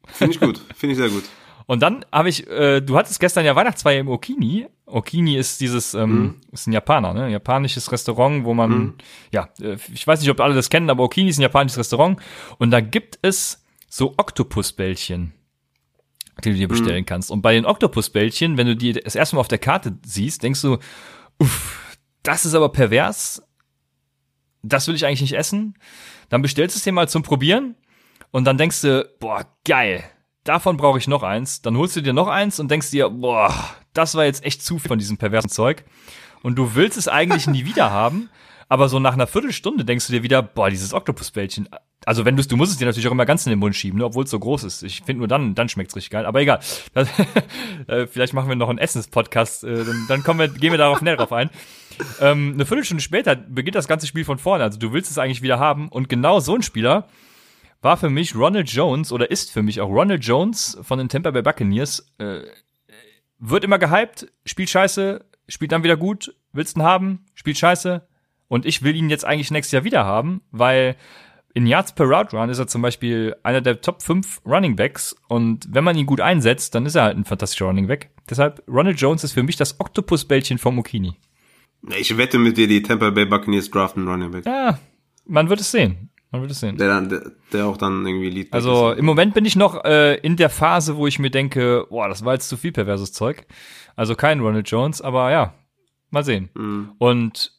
[SPEAKER 2] Finde ich gut, finde ich sehr gut.
[SPEAKER 1] Und dann habe ich, äh, du hattest gestern ja Weihnachtsfeier im Okini. Okini ist dieses, ähm, mhm. ist ein Japaner, ne? Ein japanisches Restaurant, wo man, mhm. ja, äh, ich weiß nicht, ob alle das kennen, aber Okini ist ein japanisches Restaurant. Und da gibt es so Oktopusbällchen, die du dir mhm. bestellen mhm. kannst. Und bei den Oktopusbällchen, wenn du die das erste Mal auf der Karte siehst, denkst du, uff, das ist aber pervers. Das will ich eigentlich nicht essen. Dann bestellst du es dir mal zum Probieren. Und dann denkst du, boah, geil davon brauche ich noch eins. Dann holst du dir noch eins und denkst dir, boah, das war jetzt echt zu viel von diesem perversen Zeug. Und du willst es eigentlich nie wieder haben, aber so nach einer Viertelstunde denkst du dir wieder, boah, dieses Oktopusbällchen. Also wenn du du musst es dir natürlich auch immer ganz in den Mund schieben, ne, obwohl es so groß ist. Ich finde nur dann, dann schmeckt's richtig geil. Aber egal. Das, äh, vielleicht machen wir noch einen Essenspodcast. Äh, dann, dann kommen wir, gehen wir darauf näher drauf ein. Ähm, eine Viertelstunde später beginnt das ganze Spiel von vorne. Also du willst es eigentlich wieder haben. Und genau so ein Spieler war für mich Ronald Jones oder ist für mich auch Ronald Jones von den Tampa Bay Buccaneers. Äh, wird immer gehypt, spielt scheiße, spielt dann wieder gut, willst ihn haben, spielt scheiße. Und ich will ihn jetzt eigentlich nächstes Jahr wieder haben, weil in Yards per Route Run ist er zum Beispiel einer der Top 5 Running Backs und wenn man ihn gut einsetzt, dann ist er halt ein fantastischer Running Back. Deshalb, Ronald Jones ist für mich das Oktopusbällchen vom Okini.
[SPEAKER 2] Ich wette mit dir, die Tampa Bay Buccaneers draften Running Back.
[SPEAKER 1] Ja, man wird es sehen. Man wird es sehen.
[SPEAKER 2] Der, dann, der, der auch dann irgendwie Lead
[SPEAKER 1] Also ist. im Moment bin ich noch äh, in der Phase, wo ich mir denke, boah, das war jetzt zu viel perverses Zeug. Also kein Ronald Jones, aber ja, mal sehen. Mhm. Und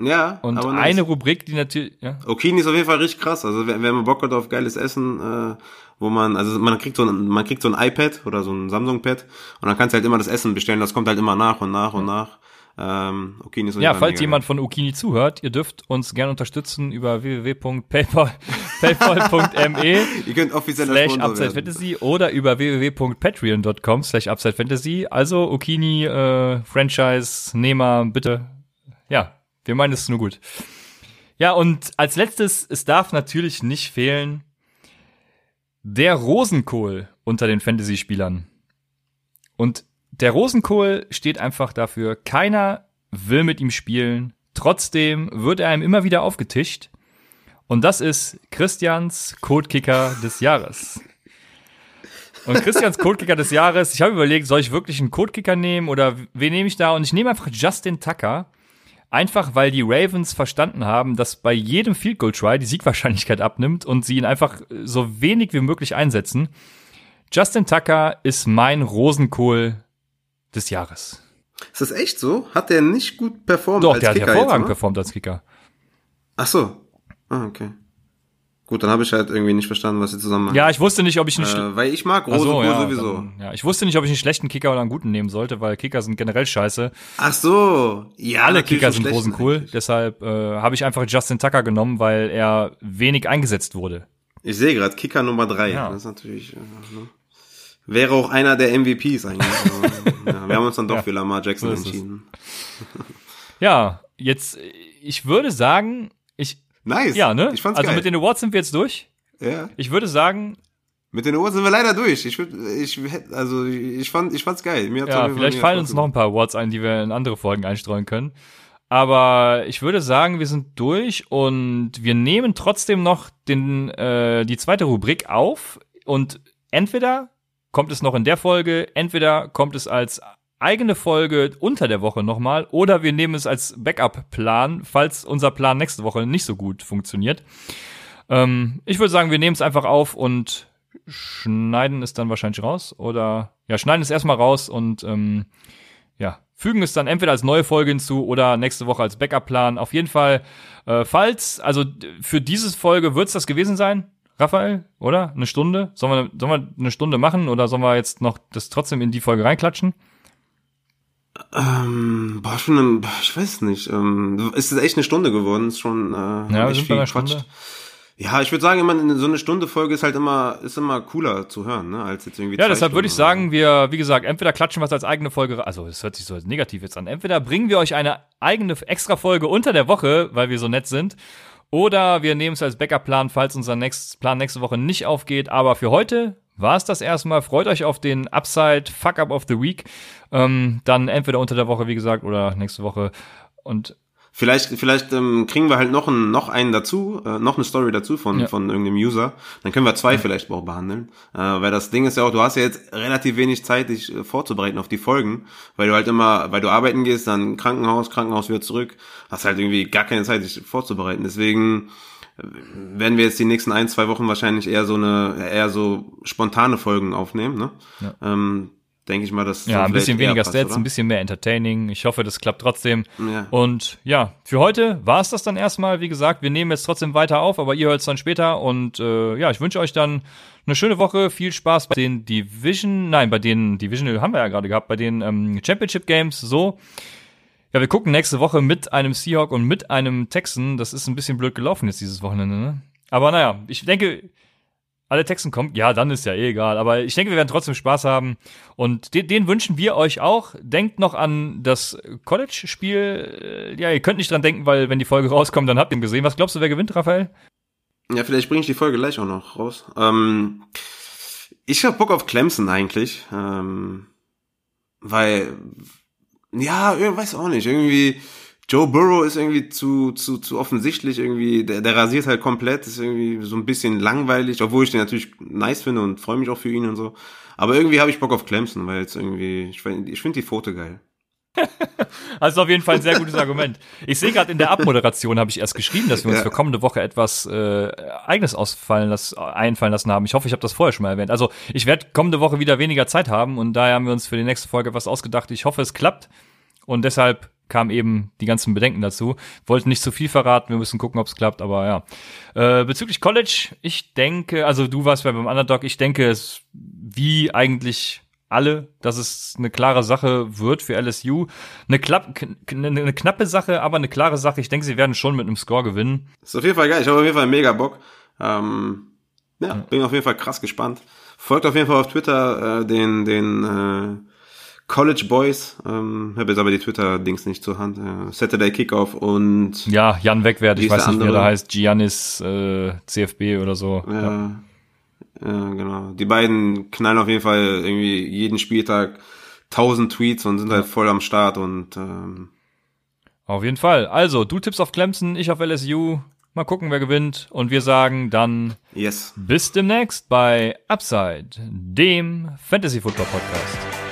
[SPEAKER 2] ja,
[SPEAKER 1] und eine. Rubrik, die natürlich. Ja.
[SPEAKER 2] Okini ist auf jeden Fall richtig krass. Also wenn, wenn man Bock hat auf geiles Essen, äh, wo man, also man kriegt so ein, man kriegt so ein iPad oder so ein Samsung-Pad und dann kannst du halt immer das Essen bestellen. Das kommt halt immer nach und nach und nach. Ähm, Okini ist
[SPEAKER 1] ja, falls jemand von Okini zuhört, ihr dürft uns gerne unterstützen über www.paypal.me
[SPEAKER 2] ihr könnt offiziell
[SPEAKER 1] slash Upside Fantasy oder über www.patreon.com slash Upside Fantasy. Also Okini äh, Franchise Nehmer, bitte. Ja, wir meinen es nur gut. Ja, und als letztes, es darf natürlich nicht fehlen, der Rosenkohl unter den Fantasy-Spielern. Und der Rosenkohl steht einfach dafür, keiner will mit ihm spielen. Trotzdem wird er einem immer wieder aufgetischt. Und das ist Christians Codekicker des Jahres. Und Christians Codekicker des Jahres, ich habe überlegt, soll ich wirklich einen Codekicker nehmen oder wen nehme ich da? Und ich nehme einfach Justin Tucker. Einfach weil die Ravens verstanden haben, dass bei jedem Field Goal Try die Siegwahrscheinlichkeit abnimmt und sie ihn einfach so wenig wie möglich einsetzen. Justin Tucker ist mein Rosenkohl des Jahres.
[SPEAKER 2] Ist das echt so? Hat der nicht gut performt
[SPEAKER 1] Doch, als der Kicker hat hervorragend jetzt, performt als Kicker.
[SPEAKER 2] Ach so. Ah, okay. Gut, dann habe ich halt irgendwie nicht verstanden, was sie zusammen machen.
[SPEAKER 1] Ja, ich wusste nicht, ob ich nicht.
[SPEAKER 2] Äh, weil ich mag Rose so, ja, sowieso. Dann,
[SPEAKER 1] ja, ich wusste nicht, ob ich einen schlechten Kicker oder einen guten nehmen sollte, weil Kicker sind generell scheiße.
[SPEAKER 2] Ach so, ja.
[SPEAKER 1] Alle Kicker sind rosencool. Deshalb äh, habe ich einfach Justin Tucker genommen, weil er wenig eingesetzt wurde.
[SPEAKER 2] Ich sehe gerade Kicker Nummer drei. Ja. Das ist natürlich. Äh, ne? Wäre auch einer der MVPs eigentlich. Also, ja, wir haben uns dann doch ja, für Lamar Jackson so entschieden.
[SPEAKER 1] Ja, jetzt, ich würde sagen, ich.
[SPEAKER 2] Nice.
[SPEAKER 1] Ja, ne? Ich fand's also geil. mit den Awards sind wir jetzt durch.
[SPEAKER 2] Ja.
[SPEAKER 1] Ich würde sagen.
[SPEAKER 2] Mit den Awards sind wir leider durch. Ich würde, ich also ich fand, ich fand's geil.
[SPEAKER 1] Mir ja, vielleicht fallen uns noch ein paar Awards ein, die wir in andere Folgen einstreuen können. Aber ich würde sagen, wir sind durch und wir nehmen trotzdem noch den, äh, die zweite Rubrik auf und entweder kommt es noch in der Folge, entweder kommt es als eigene Folge unter der Woche nochmal oder wir nehmen es als Backup-Plan, falls unser Plan nächste Woche nicht so gut funktioniert. Ähm, ich würde sagen, wir nehmen es einfach auf und schneiden es dann wahrscheinlich raus oder ja, schneiden es erstmal raus und ähm, ja, fügen es dann entweder als neue Folge hinzu oder nächste Woche als Backup-Plan. Auf jeden Fall, äh, falls, also für diese Folge wird es das gewesen sein. Raphael, oder? Eine Stunde? Sollen wir, sollen wir eine Stunde machen oder sollen wir jetzt noch das trotzdem in die Folge reinklatschen?
[SPEAKER 2] Ähm, boah, schon, ich weiß nicht. Ähm, ist es echt eine Stunde geworden? Ist schon äh,
[SPEAKER 1] ja, bei einer Stunde.
[SPEAKER 2] Ja, ich würde sagen, immer so eine Stunde Folge ist halt immer ist immer cooler zu hören, ne, als jetzt irgendwie.
[SPEAKER 1] Ja, deshalb würde ich sagen, wir, wie gesagt, entweder klatschen wir es als eigene Folge, also es hört sich so negativ jetzt an. Entweder bringen wir euch eine eigene extra Folge unter der Woche, weil wir so nett sind, oder wir nehmen es als Backup-Plan, falls unser nächst, Plan nächste Woche nicht aufgeht. Aber für heute war es das erstmal. Freut euch auf den Upside Fuck Up of the Week. Ähm, dann entweder unter der Woche, wie gesagt, oder nächste Woche. Und
[SPEAKER 2] Vielleicht, vielleicht ähm, kriegen wir halt noch, einen, noch einen dazu, äh, noch eine Story dazu von, ja. von irgendeinem User. Dann können wir zwei ja. vielleicht auch behandeln. Äh, weil das Ding ist ja auch, du hast ja jetzt relativ wenig Zeit, dich äh, vorzubereiten auf die Folgen, weil du halt immer, weil du arbeiten gehst, dann Krankenhaus, Krankenhaus wieder zurück, hast halt irgendwie gar keine Zeit, dich vorzubereiten. Deswegen äh, werden wir jetzt die nächsten ein, zwei Wochen wahrscheinlich eher so eine, eher so spontane Folgen aufnehmen, ne? Ja. Ähm, denke ich mal, dass
[SPEAKER 1] ja ein bisschen weniger passt, Stats, oder? ein bisschen mehr Entertaining. Ich hoffe, das klappt trotzdem. Ja. Und ja, für heute war es das dann erstmal. Wie gesagt, wir nehmen jetzt trotzdem weiter auf, aber ihr hört es dann später. Und äh, ja, ich wünsche euch dann eine schöne Woche, viel Spaß bei den Division, nein, bei den Division haben wir ja gerade gehabt, bei den ähm, Championship Games. So. Ja, wir gucken nächste Woche mit einem Seahawk und mit einem Texan. Das ist ein bisschen blöd gelaufen jetzt dieses Wochenende. Ne? Aber naja, ich denke, alle Texten kommen, ja, dann ist ja eh egal. Aber ich denke, wir werden trotzdem Spaß haben. Und den, den wünschen wir euch auch. Denkt noch an das College-Spiel. Ja, ihr könnt nicht dran denken, weil wenn die Folge rauskommt, dann habt ihr ihn gesehen. Was glaubst du, wer gewinnt, Raphael?
[SPEAKER 2] Ja, vielleicht bringe ich die Folge gleich auch noch raus. Ähm, ich hab Bock auf Clemson eigentlich. Ähm, weil, ja, weiß auch nicht, irgendwie Joe Burrow ist irgendwie zu, zu, zu offensichtlich irgendwie, der, der rasiert halt komplett, ist irgendwie so ein bisschen langweilig, obwohl ich den natürlich nice finde und freue mich auch für ihn und so. Aber irgendwie habe ich Bock auf Clemson, weil jetzt irgendwie, ich, ich finde die Foto geil.
[SPEAKER 1] das ist auf jeden Fall ein sehr gutes Argument. Ich sehe gerade in der Abmoderation habe ich erst geschrieben, dass wir uns ja. für kommende Woche etwas äh, eigenes ausfallen lassen, einfallen lassen haben. Ich hoffe, ich habe das vorher schon mal erwähnt. Also ich werde kommende Woche wieder weniger Zeit haben und daher haben wir uns für die nächste Folge etwas ausgedacht. Ich hoffe, es klappt und deshalb kam eben die ganzen Bedenken dazu. Wollten nicht zu viel verraten, wir müssen gucken, ob es klappt, aber ja. Äh, bezüglich College, ich denke, also du warst beim Underdog, ich denke, es wie eigentlich alle, dass es eine klare Sache wird für LSU. Eine, klapp, eine, knappe Sache, aber eine klare Sache. Ich denke, sie werden schon mit einem Score gewinnen.
[SPEAKER 2] ist auf jeden Fall geil. Ich habe auf jeden Fall mega Bock. Ähm, ja, bin auf jeden Fall krass gespannt. Folgt auf jeden Fall auf Twitter äh, den, den äh, College Boys, ähm, habe jetzt aber die Twitter-Dings nicht zur Hand. Äh, Saturday Kickoff und
[SPEAKER 1] ja, Jan Wegwert, ich weiß nicht, wie er da heißt, Giannis äh, CFB oder so.
[SPEAKER 2] Ja, ja. ja, genau. Die beiden knallen auf jeden Fall irgendwie jeden Spieltag tausend Tweets und sind halt voll am Start und ähm,
[SPEAKER 1] auf jeden Fall. Also, du tippst auf Clemson, ich auf LSU. Mal gucken, wer gewinnt. Und wir sagen dann
[SPEAKER 2] yes.
[SPEAKER 1] bis demnächst bei Upside, dem Fantasy Football Podcast.